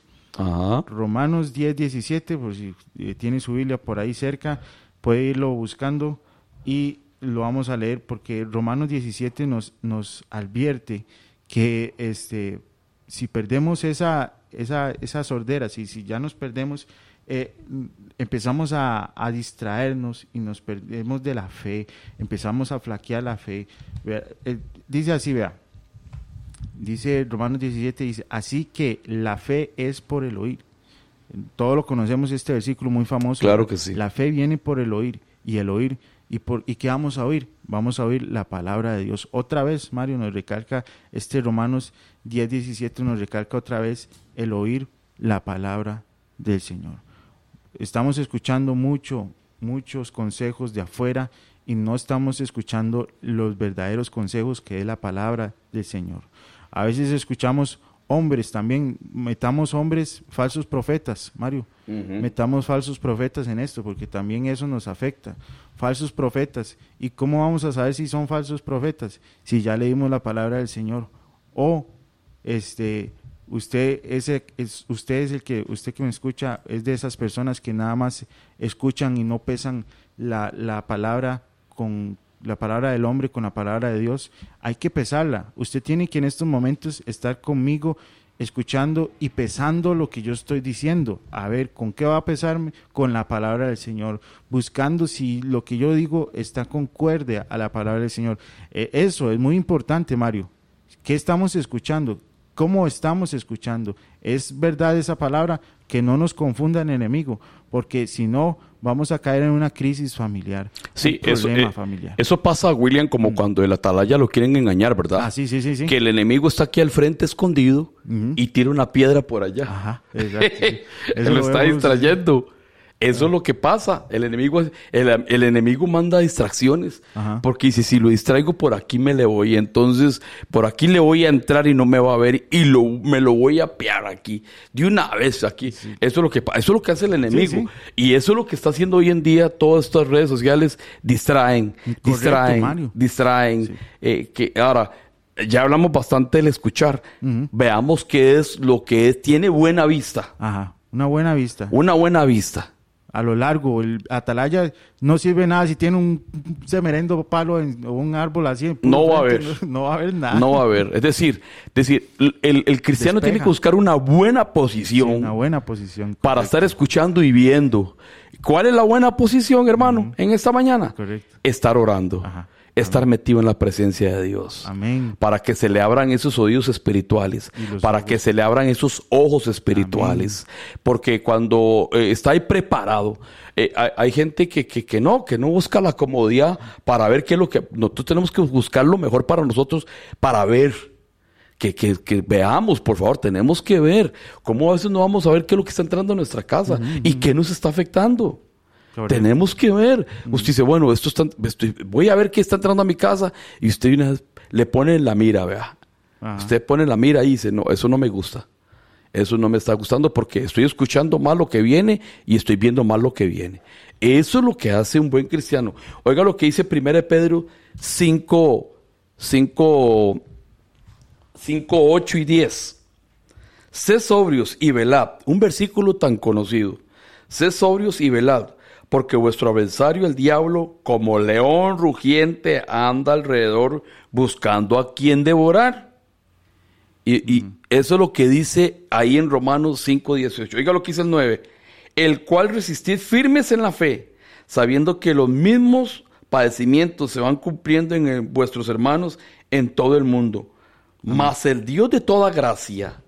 Romanos 10, 17, por si eh, tiene su Biblia por ahí cerca, puede irlo buscando y lo vamos a leer porque Romanos 17 nos, nos advierte que este, si perdemos esa, esa, esa sordera, si, si ya nos perdemos, eh, empezamos a, distraernos y nos perdemos de la fe, empezamos a flaquear la fe. Eh, dice así, vea, dice Romanos 17, dice, así que la fe es por el oír. Todos lo conocemos este versículo muy famoso. Claro que sí. La fe viene por el oír y el oír ¿Y, por, ¿Y qué vamos a oír? Vamos a oír la palabra de Dios. Otra vez, Mario nos recalca, este Romanos 10, 17 nos recalca otra vez el oír la palabra del Señor. Estamos escuchando mucho, muchos consejos de afuera y no estamos escuchando los verdaderos consejos que es la palabra del Señor. A veces escuchamos hombres también, metamos hombres falsos profetas, Mario, metamos falsos profetas en esto, porque también eso nos afecta. Falsos profetas. ¿Y cómo vamos a saber si son falsos profetas? Si ya leímos la palabra del Señor. O este usted ese es usted es el que usted que me escucha es de esas personas que nada más escuchan y no pesan la, la palabra con la palabra del hombre con la palabra de Dios, hay que pesarla. Usted tiene que en estos momentos estar conmigo escuchando y pesando lo que yo estoy diciendo. A ver, ¿con qué va a pesarme? Con la palabra del Señor, buscando si lo que yo digo está concuerde a la palabra del Señor. Eh, eso es muy importante, Mario. ¿Qué estamos escuchando? ¿Cómo estamos escuchando? ¿Es verdad esa palabra? Que no nos confunda el enemigo, porque si no, vamos a caer en una crisis familiar. Sí, eso, eh, eso pasa, William, como mm. cuando el atalaya lo quieren engañar, ¿verdad? Ah, sí, sí, sí. Que el enemigo está aquí al frente escondido y tira una piedra por allá. Ajá, exacto. lo, está distrayendo. Eso es lo que pasa. El enemigo, el, el enemigo manda distracciones. Ajá. Porque dice, si lo distraigo por aquí me le voy. Entonces, por aquí le voy a entrar y no me va a ver. Y lo, me lo voy a pear aquí. De una vez aquí. Eso es lo que Eso es lo que hace el enemigo. sí. Y eso es lo que está haciendo hoy en día todas estas redes sociales. Distraen, Correcto, distraen, Mario. distraen. Eh, que ahora, ya hablamos bastante del escuchar. Veamos qué es lo que es- tiene buena vista. Ajá. Una buena vista. Una buena vista. A lo largo, el atalaya no sirve nada si tiene un semerendo palo en- o un árbol así. No va a haber. No, no va a haber nada. No va a haber. Es decir, decir el, el cristiano Despeja. tiene que buscar una buena Sí, posición una buena posición. para estar escuchando y viendo. ¿Cuál es la buena posición, hermano, en esta mañana? Correcto. Estar orando. Ajá. Estar metido en la presencia de Dios. Amén. Para que se le abran esos oídos espirituales. Para ojos. que se le abran esos ojos espirituales. Porque cuando eh, está ahí preparado, eh, hay, hay gente que, que, que no, que no busca la comodidad para ver qué es lo que... Nosotros tenemos que buscar lo mejor para nosotros, para ver. Que, que, que veamos, por favor, tenemos que ver cómo a veces no vamos a ver qué es lo que está entrando a nuestra casa y qué nos está afectando. Tenemos que ver. Usted dice, bueno, esto está, estoy- voy a ver qué está entrando a mi casa y usted una vez le pone la mira, vea. Ajá. Usted pone la mira y dice, no, eso no me gusta. Eso no me está gustando porque estoy escuchando mal lo que viene y estoy viendo mal lo que viene. Eso es lo que hace un buen cristiano. Oiga lo que dice 1 Pedro 5, 5, 5, 8 y 10. Sed sobrios y velad. Un versículo tan conocido. Sed sobrios y velad, porque vuestro adversario, el diablo, como león rugiente, anda alrededor buscando a quien devorar. Y, y eso es lo que dice ahí en Romanos 5, 18. Oiga lo que dice el 9. El cual resistid firmes en la fe, sabiendo que los mismos padecimientos se van cumpliendo en el- vuestros hermanos en todo el mundo. Mas el Dios de toda gracia,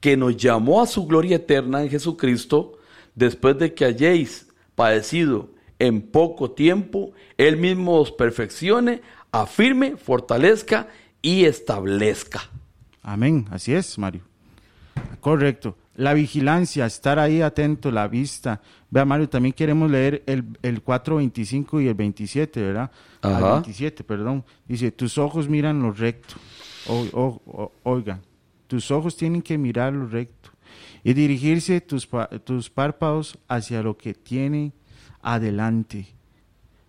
que nos llamó a su gloria eterna en Jesucristo, después de que hayáis padecido en poco tiempo, Él mismo os perfeccione, afirme, fortalezca y establezca. Amén, así es, Mario. Correcto. La vigilancia, estar ahí atento, la vista. Vea, Mario, también queremos leer el, el 4, 25 y el 27, ¿verdad? Al Ajá. 27, perdón. Dice, tus ojos miran lo recto. O- o- o- oigan, tus ojos tienen que mirar lo recto y dirigirse tus, tus párpados hacia lo que tiene adelante.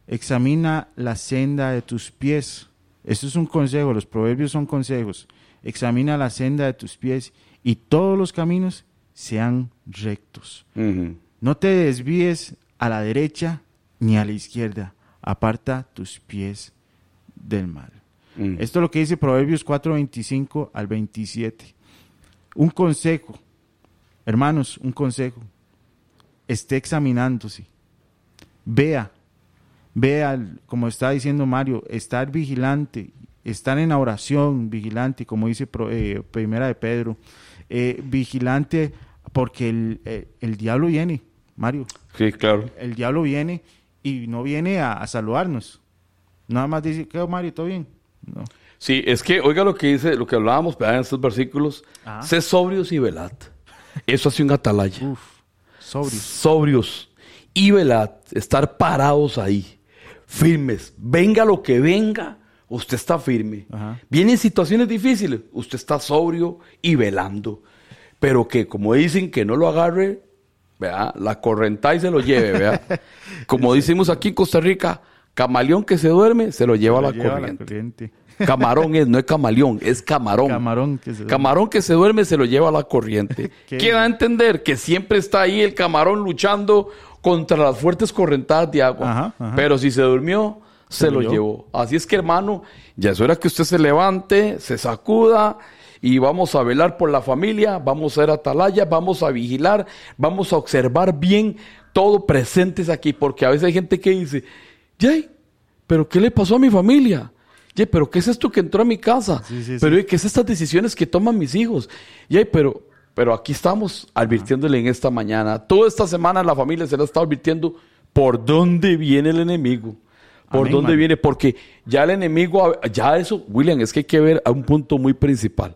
Examina la senda de tus pies. Esto es un consejo, los proverbios son consejos. Examina la senda de tus pies y todos los caminos sean rectos. No te desvíes a la derecha ni a la izquierda. Aparta tus pies del mal. Mm. Esto es lo que dice Proverbios 4, 25 al 27. Un consejo, hermanos, un consejo. Esté examinándose. Vea, vea, como está diciendo Mario, estar vigilante, estar en oración, vigilante, como dice eh, Primera de Pedro. Eh, vigilante porque el, eh, el diablo viene, Mario. Sí, claro. El diablo viene y no viene a, a saludarnos. Nada más dice, ¿qué, Mario? ¿Todo bien? No. Sí, es que, oiga lo que dice, lo que hablábamos ¿verdad? en estos versículos. Ajá. Sé sobrios y velad. Eso hace un atalaya. Uf, sobrios. Sobrios y velad. Estar parados ahí. Firmes. Venga lo que venga, usted está firme. Ajá. Vienen situaciones difíciles, usted está sobrio y velando. Pero que, como dicen, que no lo agarre, ¿verdad? la correnta y se lo lleve. ¿verdad? Como decimos aquí en Costa Rica, camaleón que se duerme, se lo lleva, Lo la, lleva corriente. corriente. Camarón es, no es camaleón, es camarón. Camarón que se Camarón que se duerme se lo lleva a la corriente. Qué ¿Qué da a entender? Que siempre está ahí el camarón luchando contra las fuertes correntadas de agua. Ajá, ajá. Pero si se durmió, se, Se lo llevó. Así es que, hermano, ya es hora que usted se levante, se sacuda y vamos a velar por la familia, vamos a ser atalaya, vamos a vigilar, vamos a observar bien todo presentes aquí, porque a veces hay gente que dice, Jay, ¿pero qué le pasó a mi familia? Jay, ¿pero qué es esto que entró a mi casa? Sí, sí, pero sí. ¿qué es estas decisiones que toman mis hijos? Jay, pero, pero aquí estamos advirtiéndole en esta mañana. Toda esta semana la familia se la está advirtiendo por dónde viene el enemigo. ¿Por Amén, dónde viene? Porque ya el enemigo, ya eso, William, es que hay que ver a un punto muy principal.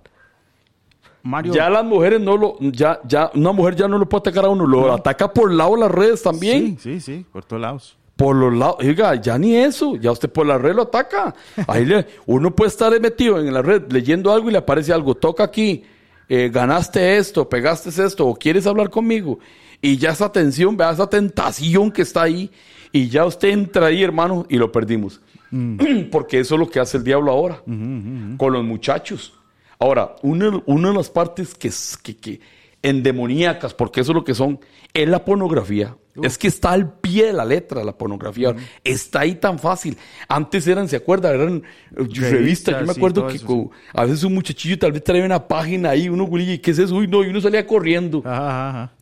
Mario. Ya las mujeres no lo, ya, ya, una mujer ya no lo puede atacar a uno, lo ataca por lado de las redes también. Sí, sí, sí, por todos lados. Por los lados, oiga, ya ni eso, ya usted por la red lo ataca. Ahí le, uno puede estar metido en la red leyendo algo y le aparece algo, toca aquí, eh, ganaste esto, pegaste esto, o quieres hablar conmigo. Y ya esa tensión, vea esa tentación que está ahí, y ya usted entra ahí, hermano, y lo perdimos. Porque eso es lo que hace el diablo ahora, con los muchachos. Ahora, una, una de las partes que, que, que endemoníacas, porque eso es lo que son, es la pornografía. Es que está al pie de la letra la pornografía. Está ahí tan fácil. Antes eran, ¿se acuerda? Eran revistas. Yo me acuerdo que eso, a veces un muchachillo tal vez traía una página ahí, uno, güey, ¿y ¿qué es eso? Uy, no, y uno salía corriendo. Ajá, ajá.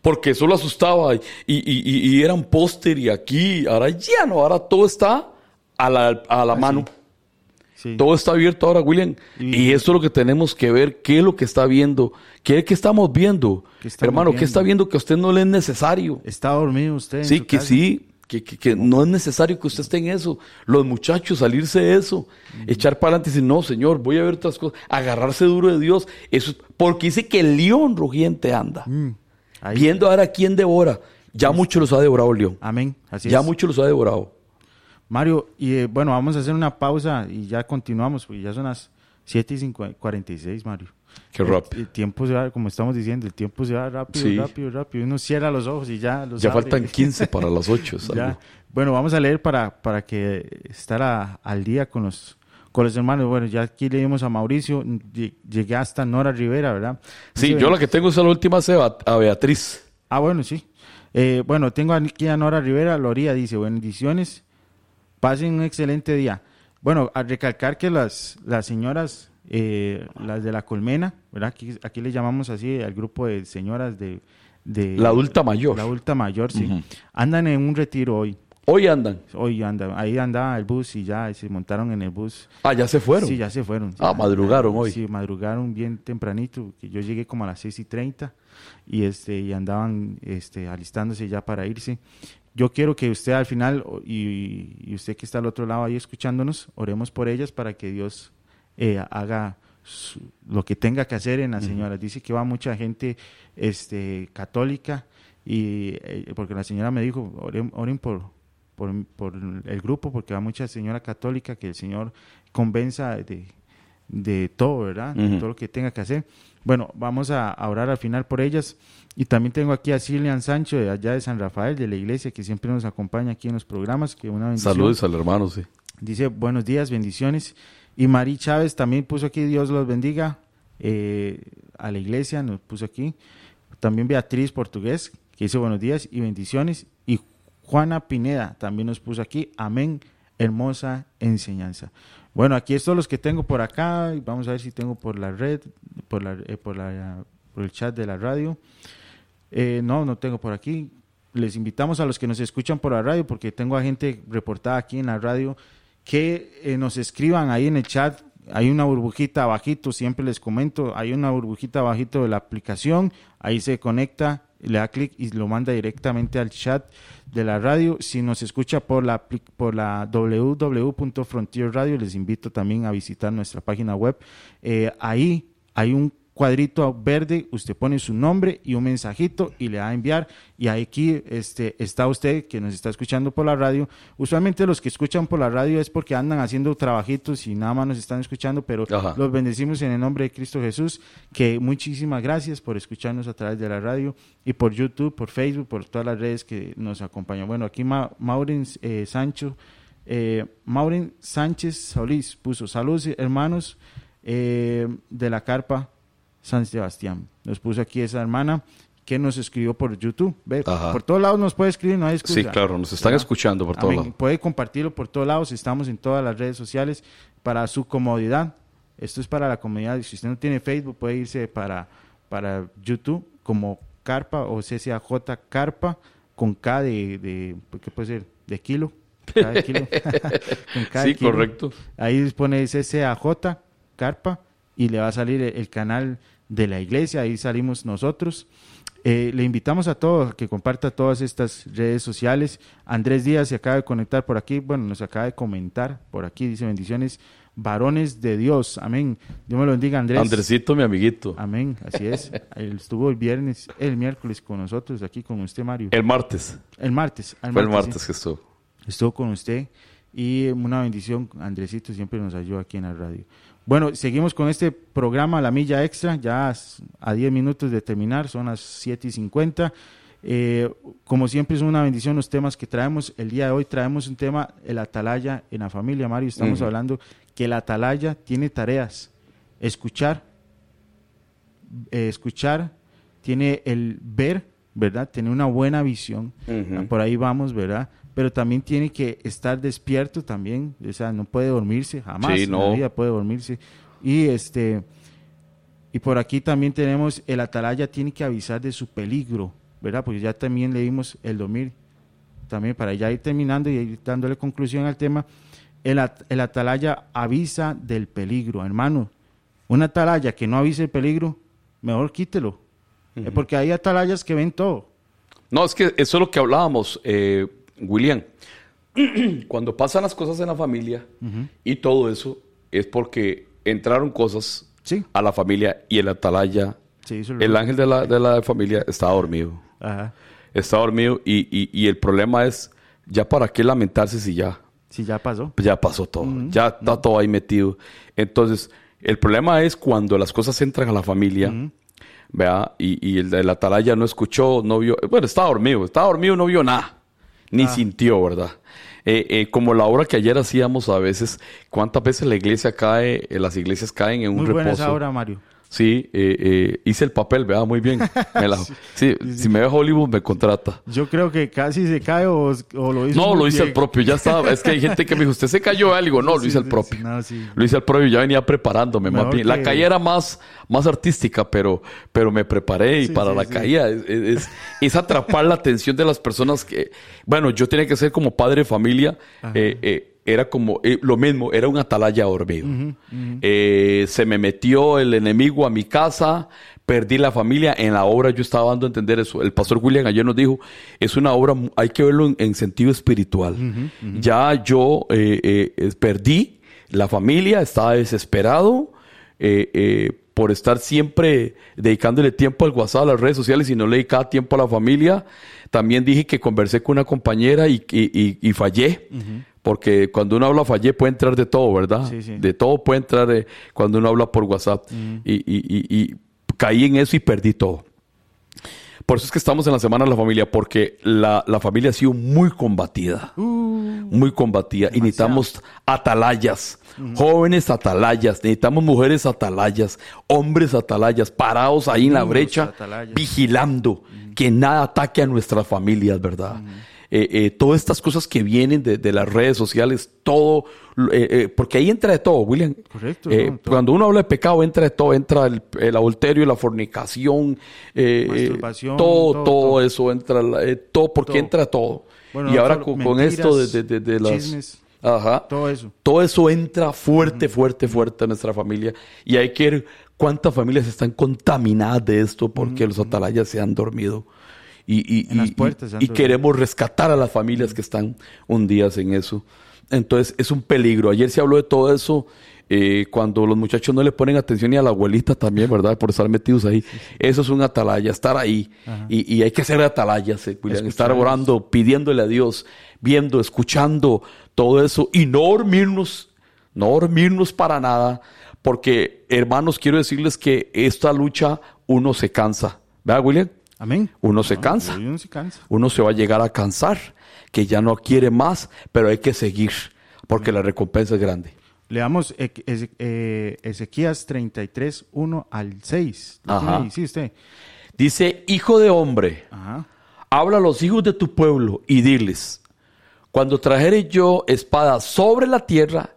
Porque eso lo asustaba. Y, y, y, y eran póster y aquí. Ahora ya no, ahora todo está a la, a la mano. Sí. Todo está abierto ahora, William. Y- Y eso es lo que tenemos que ver, qué es lo que está viendo, qué es que estamos viendo. ¿Qué estamos Hermano, ¿qué viendo? está viendo que a usted no le es necesario? ¿Está dormido usted? Sí, que casa? sí, que, que- que no es necesario que usted esté en eso. Los muchachos, salirse de eso, echar para adelante y decir, no, Señor, voy a ver otras cosas, agarrarse duro de Dios. Eso es- porque dice que el león rugiente anda, Mm, viendo ahora quién devora. Ya mucho los ha devorado el león. Amén. Así Ya es. mucho los ha devorado. Mario, y eh, bueno, vamos a hacer una pausa y ya continuamos, porque ya son las 7 y 5 46, Mario. Qué El- rápido. El, tiempo se va, como estamos diciendo, el tiempo se va rápido, Sí. rápido, rápido. Uno cierra los ojos y ya los Ya abre. faltan 15 para las 8. es Ya. Bueno, vamos a leer para, para que estar a- al día con los, con los hermanos. Bueno, ya aquí leímos a Mauricio, lle- llegué hasta Nora Rivera, ¿verdad? Sí, yo la que tengo es la última, se va a Beatriz. Ah, bueno, sí. Eh, bueno, tengo aquí a Nora Rivera, Loría dice, bendiciones, pasen un excelente día. Bueno, a recalcar que las, las señoras, eh, las de la colmena, ¿verdad? Aquí, aquí le llamamos así al grupo de señoras de... de La adulta mayor. La adulta mayor, sí. Andan en un retiro hoy. Hoy andan. Hoy anda, ahí andaba el bus y ya se montaron en el bus. Ah, ya se fueron. Sí, ya se fueron. Ah, madrugaron hoy. Sí, madrugaron bien tempranito, que yo llegué como a las 6 y 30 y, este, y andaban este, alistándose ya para irse. Yo quiero que usted al final, y, y usted que está al otro lado ahí escuchándonos, oremos por ellas para que Dios eh, haga su- lo que tenga que hacer en las señoras. Dice que va mucha gente este, católica, y eh, porque la señora me dijo, oren, oren por, por, por el grupo, porque va mucha señora católica, que el Señor convenza de, de todo, ¿verdad? De todo lo que tenga que hacer. Bueno, vamos a, a orar al final por ellas. Y también tengo aquí a Cilian Sancho, de allá de San Rafael, de la iglesia, que siempre nos acompaña aquí en los programas. Que una bendición. Saludos al hermano, sí. Dice, buenos días, bendiciones. Y Mari Chávez también puso aquí, Dios los bendiga, eh, a la iglesia, nos puso aquí. También Beatriz Portugués, que dice buenos días y bendiciones. Y Juana Pineda también nos puso aquí, amén, hermosa enseñanza. Bueno, aquí estos los que tengo por acá, vamos a ver si tengo por la red, por, la, eh, el chat de la radio. Eh, no, no tengo por aquí. Les invitamos a los que nos escuchan por la radio, porque tengo a gente reportada aquí en la radio, que eh, nos escriban ahí en el chat. Hay una burbujita abajito, siempre les comento, hay una burbujita abajito de la aplicación, ahí se conecta, le da clic y lo manda directamente al chat de la radio. Si nos escucha por la, por la www.frontier radio, les invito también a visitar nuestra página web. Eh, ahí hay un cuadrito verde, usted pone su nombre y un mensajito y le da a enviar y aquí este, está usted que nos está escuchando por la radio. Usualmente los que escuchan por la radio es porque andan haciendo trabajitos y nada más nos están escuchando, pero Ajá. los bendecimos en el nombre de Cristo Jesús, que muchísimas gracias por escucharnos a través de la radio y por YouTube, por Facebook, por todas las redes que nos acompañan. Bueno, aquí Ma eh, Sancho, eh, Sánchez Solís puso saludos hermanos eh, de la carpa San Sebastián. Nos puso aquí esa hermana que nos escribió por YouTube. Ve, por todos lados nos puede escribir, no hay excusa. Sí, claro, nos están ¿verdad? escuchando por todos lados. Puede compartirlo por todos lados. Estamos en todas las redes sociales para su comodidad. Esto es para la comunidad. Si usted no tiene Facebook, puede irse para, para YouTube como Carpa o CCAJ Carpa con K de, de ¿qué puede ser? De kilo. K de kilo. Con K de Sí, kilo. correcto. Ahí pone CCAJ Carpa y le va a salir el, el canal de la iglesia. Ahí salimos nosotros. Eh, le invitamos a todos a que comparta todas estas redes sociales. Andrés Díaz se acaba de conectar por aquí. Bueno, nos acaba de comentar por aquí. Dice bendiciones. varones de Dios. Amén. Dios me lo bendiga, Andrés. Andresito, mi amiguito. Amén, así es. Él estuvo el viernes, el miércoles con nosotros, aquí con usted, Mario. El martes. El martes. Fue el martes que estuvo. Estuvo con usted y una bendición. Andresito siempre nos ayuda aquí en la radio. Bueno, seguimos con este programa La Milla Extra, ya a 10 minutos de terminar, son las 7 y 50. Eh, como siempre es una bendición los temas que traemos. El día de hoy traemos un tema, el atalaya en la familia, Mario. Estamos hablando que el atalaya tiene tareas. Escuchar, eh, escuchar, tiene el ver, ¿verdad? Tiene una buena visión. Por ahí vamos, ¿verdad? Pero también tiene que estar despierto también, o sea, no puede dormirse jamás, sí, no. en la vida puede dormirse. Y este y por aquí también tenemos el atalaya tiene que avisar de su peligro, ¿verdad? Porque ya también leímos el dormir. También para ya ir terminando y ir dándole conclusión al tema, el, el atalaya avisa del peligro, hermano. Una atalaya que no avise el peligro, mejor quítelo. Porque hay atalayas que ven todo. No, es que eso es lo que hablábamos. Eh, William, cuando pasan las cosas en la familia y todo eso, es porque entraron cosas a la familia y el atalaya, el ángel de la, de la familia está dormido. Está dormido y, y, el problema es, ya para qué lamentarse si ya... Si ya pasó. Ya pasó todo, ya está todo ahí metido. Entonces, el problema es cuando las cosas entran a la familia, ¿vea? Y, y el, el atalaya no escuchó, no vio, bueno, está dormido, está dormido, no vio nada ni ah. sintió, ¿verdad? Eh, eh, como la obra que ayer hacíamos a veces, ¿cuántas veces la iglesia cae, eh, las iglesias caen en un Muy reposo? Buena esa obra, Mario. Sí, eh, eh, hice el papel, ¿verdad? Muy bien. sí, si me ve Hollywood, me contrata. Yo creo que casi se cae o, lo hizo. No, lo hice el propio, ya estaba. Es que hay gente que me dijo, ¿usted se cayó algo? No, lo hice el propio. lo hice el propio, ya venía preparándome más bien. La caída era más, más artística, pero, pero me preparé y para la caída es, es, atrapar la atención de las personas que. Bueno, yo tenía que ser como padre de familia. Eh, eh, era como eh, lo mismo, era un atalaya dormido. Eh, se me metió el enemigo a mi casa, perdí la familia. En la obra yo estaba dando a entender eso. El pastor William ayer nos dijo, es una obra, hay que verlo en, sentido espiritual. Ya yo eh, perdí la familia, estaba desesperado por estar siempre dedicándole tiempo al WhatsApp, a las redes sociales y no le dedicaba tiempo a la familia. También dije que conversé con una compañera y, y, fallé porque cuando uno habla fallé puede entrar de todo, ¿verdad? De todo puede entrar eh, cuando uno habla por WhatsApp. Y, caí en eso y perdí todo. Por eso es que estamos en la Semana de la Familia, porque la, familia ha sido muy combatida. Uh. muy combatida. Y necesitamos atalayas, jóvenes atalayas, necesitamos mujeres atalayas, hombres atalayas, parados ahí en la brecha, vigilando que nada ataque a nuestras familias, ¿verdad? Eh, eh, todas estas cosas que vienen de, las redes sociales, todo, eh, porque ahí entra de todo, William. Correcto. Cuando uno habla de pecado, entra de todo, entra el, el adulterio, la fornicación, todo, todo, eso entra, todo, porque entra todo. y ahora con, esto de, las... Ajá. Todo eso. Todo eso entra fuerte, fuerte, fuerte en nuestra familia. Y hay que ver cuántas familias están contaminadas de esto porque los atalayas se han dormido y, y, queremos rescatar a las familias que están hundidas en eso. Entonces es un peligro. Ayer se habló de todo eso. Eh, cuando los muchachos no le ponen atención ni a la abuelita también, ¿verdad? Por estar metidos ahí. Eso es un atalaya, estar ahí. Y, hay que ser atalayas, eh, estar orando, pidiéndole a Dios, viendo, escuchando todo eso y no dormirnos, no dormirnos para nada, porque hermanos, quiero decirles que esta lucha uno se cansa. ¿Verdad, William? Amén. Uno se, cansa. uno se va a llegar a cansar, que ya no quiere más, pero hay que seguir, porque la recompensa es grande. Leamos eh, Ezequías 33, 1 al 6. Ajá. Sí, usted. Dice, hijo de hombre, habla a los hijos de tu pueblo y diles, cuando trajere yo espada sobre la tierra,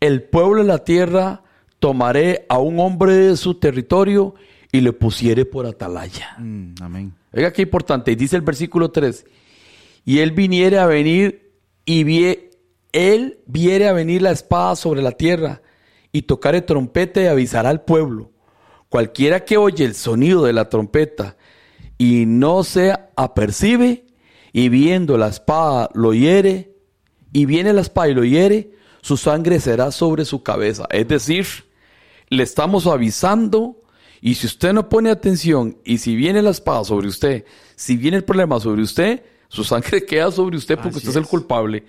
el pueblo de la tierra tomaré a un hombre de su territorio y le pusiere por atalaya. Mm, amén. Oiga qué importante. Y dice el versículo 3. Y él viniere a venir y vie, él viere a venir la espada sobre la tierra y tocare trompeta y avisará al pueblo. Cualquiera que oye el sonido de la trompeta y no se apercibe y viendo la espada lo hiere y viene la espada y lo hiere, su sangre será sobre su cabeza. Es decir, le estamos avisando y si usted no pone atención y si viene la espada sobre usted, si viene el problema sobre usted, su sangre queda sobre usted porque Así usted es el culpable.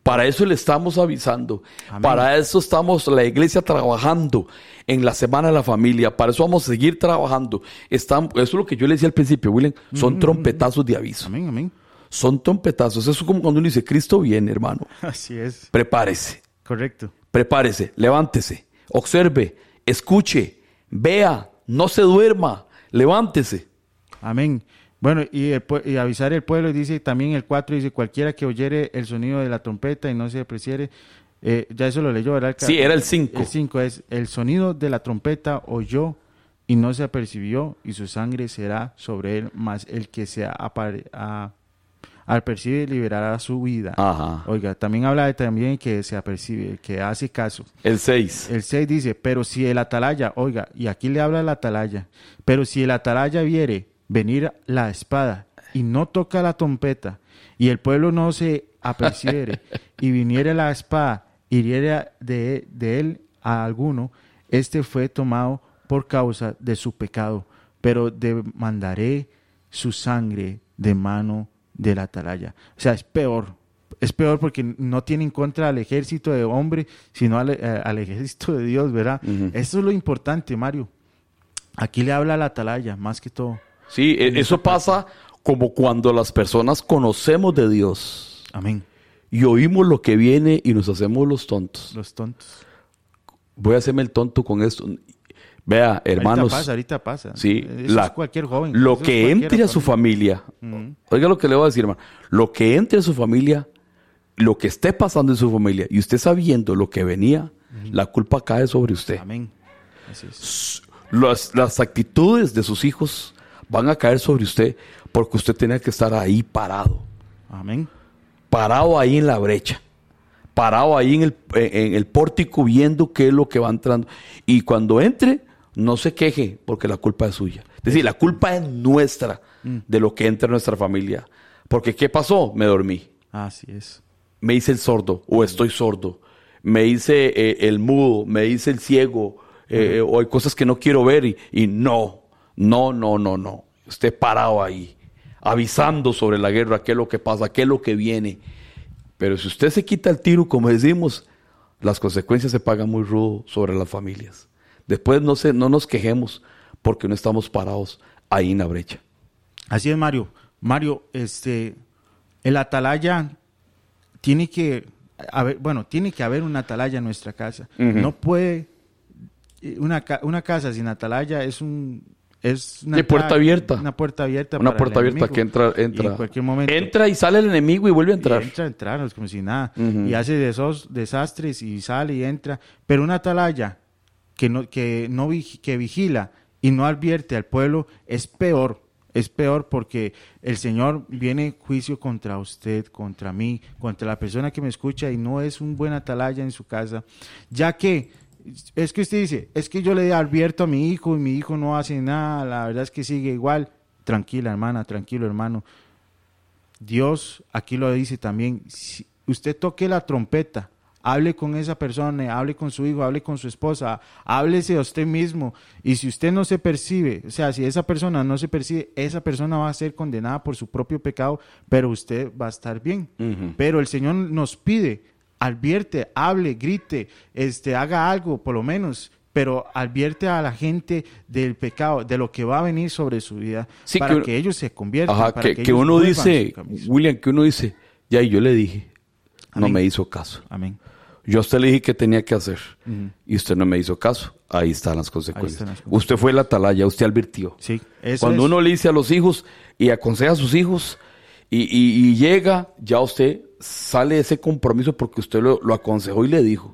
Para eso le estamos avisando. Amén. Para eso estamos la iglesia trabajando en la semana de la familia. Para eso vamos a seguir trabajando. Eso es lo que yo le decía al principio, William. Son trompetazos de aviso. Amén, amén. Son trompetazos. Eso es como cuando uno dice, Cristo viene, hermano. Así es. Prepárese. Correcto. Prepárese, levántese, observe, escuche, vea, no se duerma, levántese. Amén. Bueno, y, el pue- y avisar el pueblo, dice también el 4, dice cualquiera que oyere el sonido de la trompeta y no se apreciere, eh, ya eso lo leyó, ¿verdad? Sí, era el 5. El 5 es, el sonido de la trompeta oyó y no se apercibió y su sangre será sobre él, más el que se apare- a- al percibe liberará su vida. Ajá. Oiga, también habla de también que se apercibe, que hace caso. El 6. El 6 dice, pero si el atalaya, oiga, y aquí le habla el atalaya, pero si el atalaya viere venir la espada y no toca la trompeta, y el pueblo no se apercibiere, y viniere la espada, hiriere de, de él a alguno, este fue tomado por causa de su pecado, pero demandaré su sangre de mano del atalaya. O sea, es peor, es peor porque no tiene en contra al ejército de hombre, sino al, eh, al ejército de Dios, ¿verdad? Eso es lo importante, Mario. Aquí le habla a la atalaya, más que todo. Sí, e- eso pasa como cuando las personas conocemos de Dios Amén. y oímos lo que viene y nos hacemos los tontos. Los tontos. Voy a hacerme el tonto con esto. Vea, hermanos. Ahorita pasa, ahorita pasa. Sí, Eso la- es cualquier joven. Lo que entre a su familia, oiga lo que le voy a decir, hermano. Lo que entre a su familia, lo que esté pasando en su familia, y usted sabiendo lo que venía, la culpa cae sobre usted. Amén. Así es. Las, las actitudes de sus hijos van a caer sobre usted porque usted tiene que estar ahí parado, Amén. parado ahí en la brecha, parado ahí en el, en el pórtico viendo qué es lo que va entrando. Y cuando entre, no se queje porque la culpa es suya. Es decir, la culpa es nuestra de lo que entra en nuestra familia. Porque ¿qué pasó? Me dormí. Así es. me hice el sordo o estoy sordo, me hice eh, el mudo, me hice el ciego, eh, o hay cosas que no quiero ver y, y no, no, no, no, no. Usted parado ahí, avisando sobre la guerra, qué es lo que pasa, qué es lo que viene. Pero si usted se quita el tiro, como decimos, las consecuencias se pagan muy rudo sobre las familias. Después no, se, no nos quejemos porque no estamos parados ahí en la brecha. Así es, Mario. Mario, este, el atalaya tiene que haber, bueno, tiene que haber un atalaya en nuestra casa. No puede, eh, una, una casa sin atalaya es un, es una Sí, puerta abierta. Una puerta abierta. Una para puerta el abierta enemigo. que entra, Y entra. en cualquier momento. Entra y sale el enemigo y vuelve a entrar. Y entra a entrar, es como si nada. Y hace de esos desastres y sale y entra. Pero una atalaya que no, que no que vigila y no advierte al pueblo es peor. Es peor porque el Señor viene juicio contra usted, contra mí, contra la persona que me escucha y no es un buen atalaya en su casa. Ya que es que usted dice, es que yo le advierto a mi hijo y mi hijo no hace nada, la verdad es que sigue igual. Tranquila, hermana, tranquilo, hermano. Dios aquí lo dice también, si usted toque la trompeta, hable con esa persona, hable con su hijo, hable con su esposa, háblese a usted mismo. Y si usted no se percibe, o sea, si esa persona no se percibe, esa persona va a ser condenada por su propio pecado, pero usted va a estar bien. Pero el Señor nos pide, advierte, hable, grite, este, haga algo, por lo menos. Pero advierte a la gente del pecado, de lo que va a venir sobre su vida, Sí, para que ellos se conviertan. Ajá, para que, uno dice. William, que uno dice, ya, y yo le dije, no me hizo caso. Amén. Yo a usted le dije que tenía que hacer y usted no me hizo caso. Ahí están las consecuencias. están las consecuencias. Usted fue la atalaya, usted advirtió. Sí, eso Cuando es. uno le dice a los hijos y aconseja a sus hijos y, y- y llega, ya usted sale de ese compromiso porque usted lo, lo aconsejó y le dijo.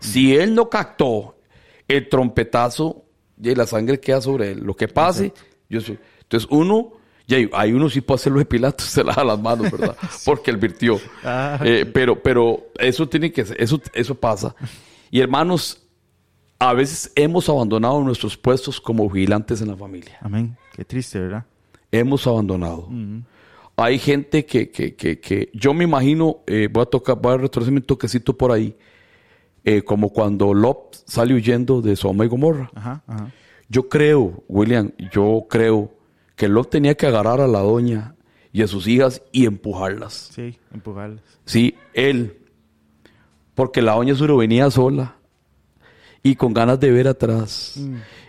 Si él no captó el trompetazo, y la sangre queda sobre él. Lo que pase, yo soy. Entonces uno, ya ahí uno sí puede hacerlo de Pilato, se lava las manos, ¿verdad? Porque advirtió. Ah. Eh, pero, pero eso tiene que ser, eso, eso pasa. Y hermanos, a veces hemos abandonado nuestros puestos como vigilantes en la familia. Amén. Qué triste, ¿verdad? Hemos abandonado. Hay gente que, que, que, que yo me imagino, eh, voy a tocar, voy a retrocederme un toquecito por ahí. eh, como cuando Lot sale huyendo de Sodoma y Gomorra. Ajá, ajá. Yo creo, William, yo creo que Lot tenía que agarrar a la doña y a sus hijas y empujarlas. Sí, empujarlas. Sí, él. Porque la doña Suro venía sola y con ganas de ver atrás.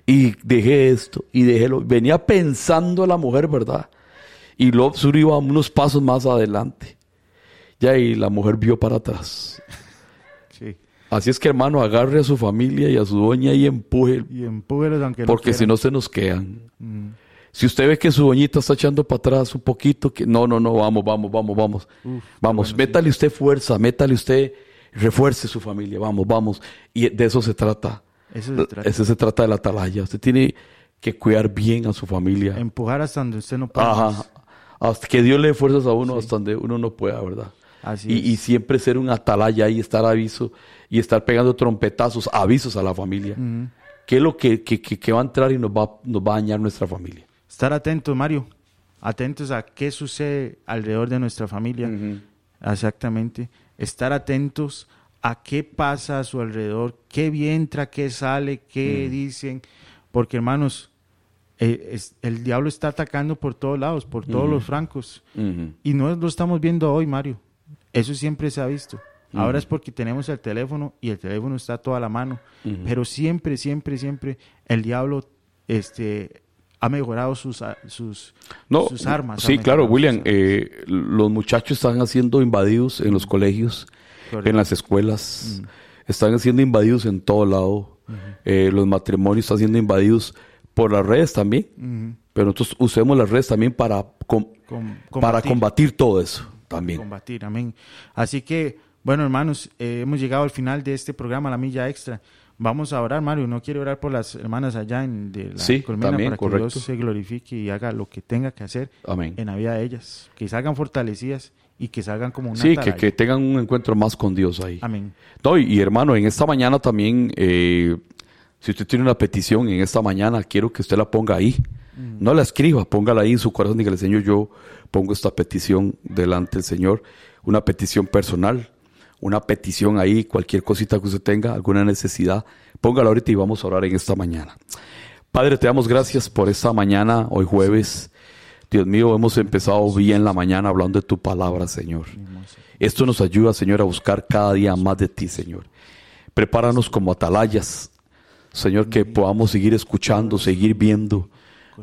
Y dejé esto y dejé lo. Venía pensando la mujer, ¿verdad? Y Lot Suro iba unos pasos más adelante. Ya, y la mujer vio para atrás. Sí. Así es que, hermano, agarre a su familia y a su doña y empuje. Y empújelos aunque Porque si no se nos quedan. Si usted ve que su doñita está echando para atrás un poquito, que no, no, no, vamos, vamos, vamos, vamos. vamos, métale usted fuerza, métale usted, refuerce su familia, vamos, vamos. Y de eso se trata. Eso se trata. Eso se trata de la atalaya. Usted tiene que cuidar bien a su familia. Empujar hasta donde usted no pueda. Ajá. Hasta que Dios le dé fuerzas a uno hasta donde uno no pueda, ¿verdad? Así y, es. y siempre ser un atalaya y estar aviso y estar pegando trompetazos, avisos a la familia. ¿Qué es lo que, que- que- que va a entrar y nos va, nos va a dañar nuestra familia? Estar atentos, Mario. Atentos a qué sucede alrededor de nuestra familia. Exactamente. Estar atentos a qué pasa a su alrededor, qué entra, qué sale, qué dicen. Porque, hermanos, eh, es- el diablo está atacando por todos lados, por todos los francos. Y no lo estamos viendo hoy, Mario. Eso siempre se ha visto. Ahora es porque tenemos el teléfono y el teléfono está toda la mano. Pero siempre, siempre, siempre el diablo este, ha mejorado sus, sus, No, sus armas. Sí, claro, William. eh, los muchachos están siendo invadidos en los colegios, Correcto. en las escuelas. Están siendo invadidos en todo lado. Eh, los matrimonios están siendo invadidos por las redes también. Pero nosotros usemos las redes también para, com- Com- para combatir. combatir todo eso también. combatir, amén. Así que, bueno, hermanos, eh, hemos llegado al final de este programa, La Milla Extra. Vamos a orar, Mario. No quiere orar por las hermanas allá en de la Sí, colmena también, para correcto. que Dios se glorifique y haga lo que tenga que hacer Amén. en la vida de ellas. Que salgan fortalecidas y que salgan como una Sí, que, que tengan un encuentro más con Dios ahí. Amén. No, y, y, hermano, en esta mañana también, eh, si usted tiene una petición en esta mañana, quiero que usted la ponga ahí. No la escriba, póngala ahí en su corazón. Dígale, Señor, yo pongo esta petición delante del Señor. Una petición personal, una petición ahí, cualquier cosita que usted tenga, alguna necesidad, póngala ahorita y vamos a orar en esta mañana. Padre, te damos gracias por esta mañana, hoy jueves. Dios mío, hemos empezado bien la mañana hablando de tu palabra, Señor. Esto nos ayuda, Señor, a buscar cada día más de ti, Señor. Prepáranos como atalayas, Señor, que podamos seguir escuchando, seguir viendo.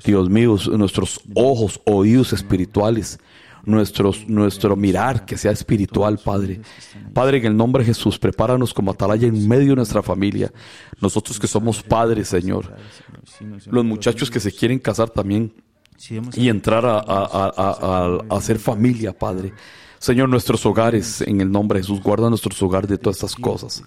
Dios mío, nuestros ojos, oídos espirituales, nuestro mirar que sea espiritual, Padre. Padre, en el nombre de Jesús, prepáranos como atalaya en medio de nuestra familia. Nosotros que somos padres, Señor. Los muchachos que se quieren casar también y entrar a- a- a- a ser familia, Padre. Señor, nuestros hogares, en el nombre de Jesús, guarda nuestros hogares de todas estas cosas.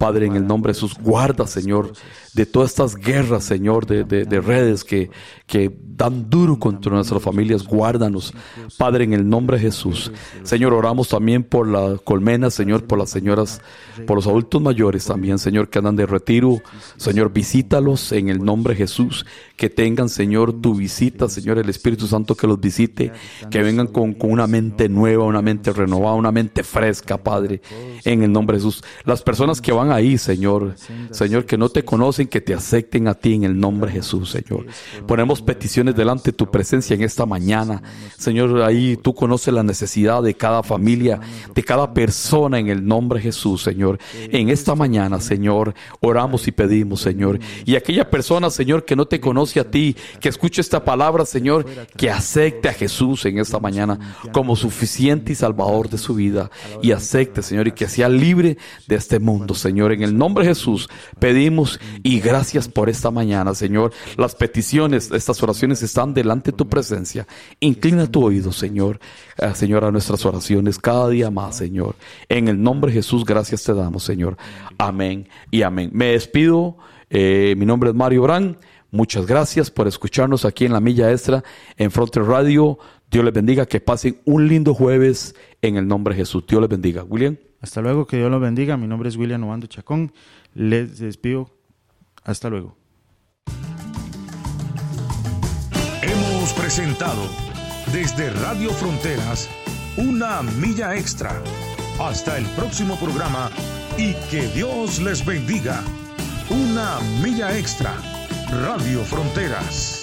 Padre, en el nombre de Jesús, guarda, Señor, de todas estas guerras, Señor, de, de- de redes que, que dan duro contra nuestras familias. Guárdanos, Padre, en el nombre de Jesús. Señor, oramos también por la colmena, Señor, por las señoras, por los adultos mayores también, Señor, que andan de retiro. Señor, visítalos en el nombre de Jesús. Que tengan, Señor, tu visita, Señor, el Espíritu Santo que los visite. Que vengan con, con una mente nueva, una mente renovada, una mente fresca, Padre, en el nombre de Jesús. Las personas que van ahí, Señor, Señor, que no te conocen, que te acepten a ti en el nombre de Jesús, Señor. Ponemos peticiones delante de tu presencia en esta mañana. Señor, ahí tú conoces la necesidad de cada familia, de cada persona en el nombre de Jesús, Señor. En esta mañana, Señor, oramos y pedimos, Señor. Y aquella persona, Señor, que no te conoce a ti, que escuche esta palabra, Señor, que acepte a Jesús en esta mañana como suficiente y salvador de su vida. Y acepte, Señor, y que sea libre de este mundo, Señor. En el nombre de Jesús pedimos y gracias por esta mañana, Señor. Las peticiones, estas oraciones están delante de tu presencia. Inclina tu oído, Señor, eh, Señor, a nuestras oraciones cada día más, Señor. En el nombre de Jesús, gracias te damos, Señor. Amén y amén. Me despido. Eh, mi nombre es Mario Brand. Muchas gracias por escucharnos aquí en la Milla Extra en Frontier Radio. Dios les bendiga. Que pasen un lindo jueves en el nombre de Jesús. Dios les bendiga. William. Hasta luego, que Dios los bendiga. Mi nombre es William Obando Chacón. Les despido. Hasta luego. Hemos presentado desde Radio Fronteras una milla extra. Hasta el próximo programa y que Dios les bendiga. Una milla extra. Radio Fronteras.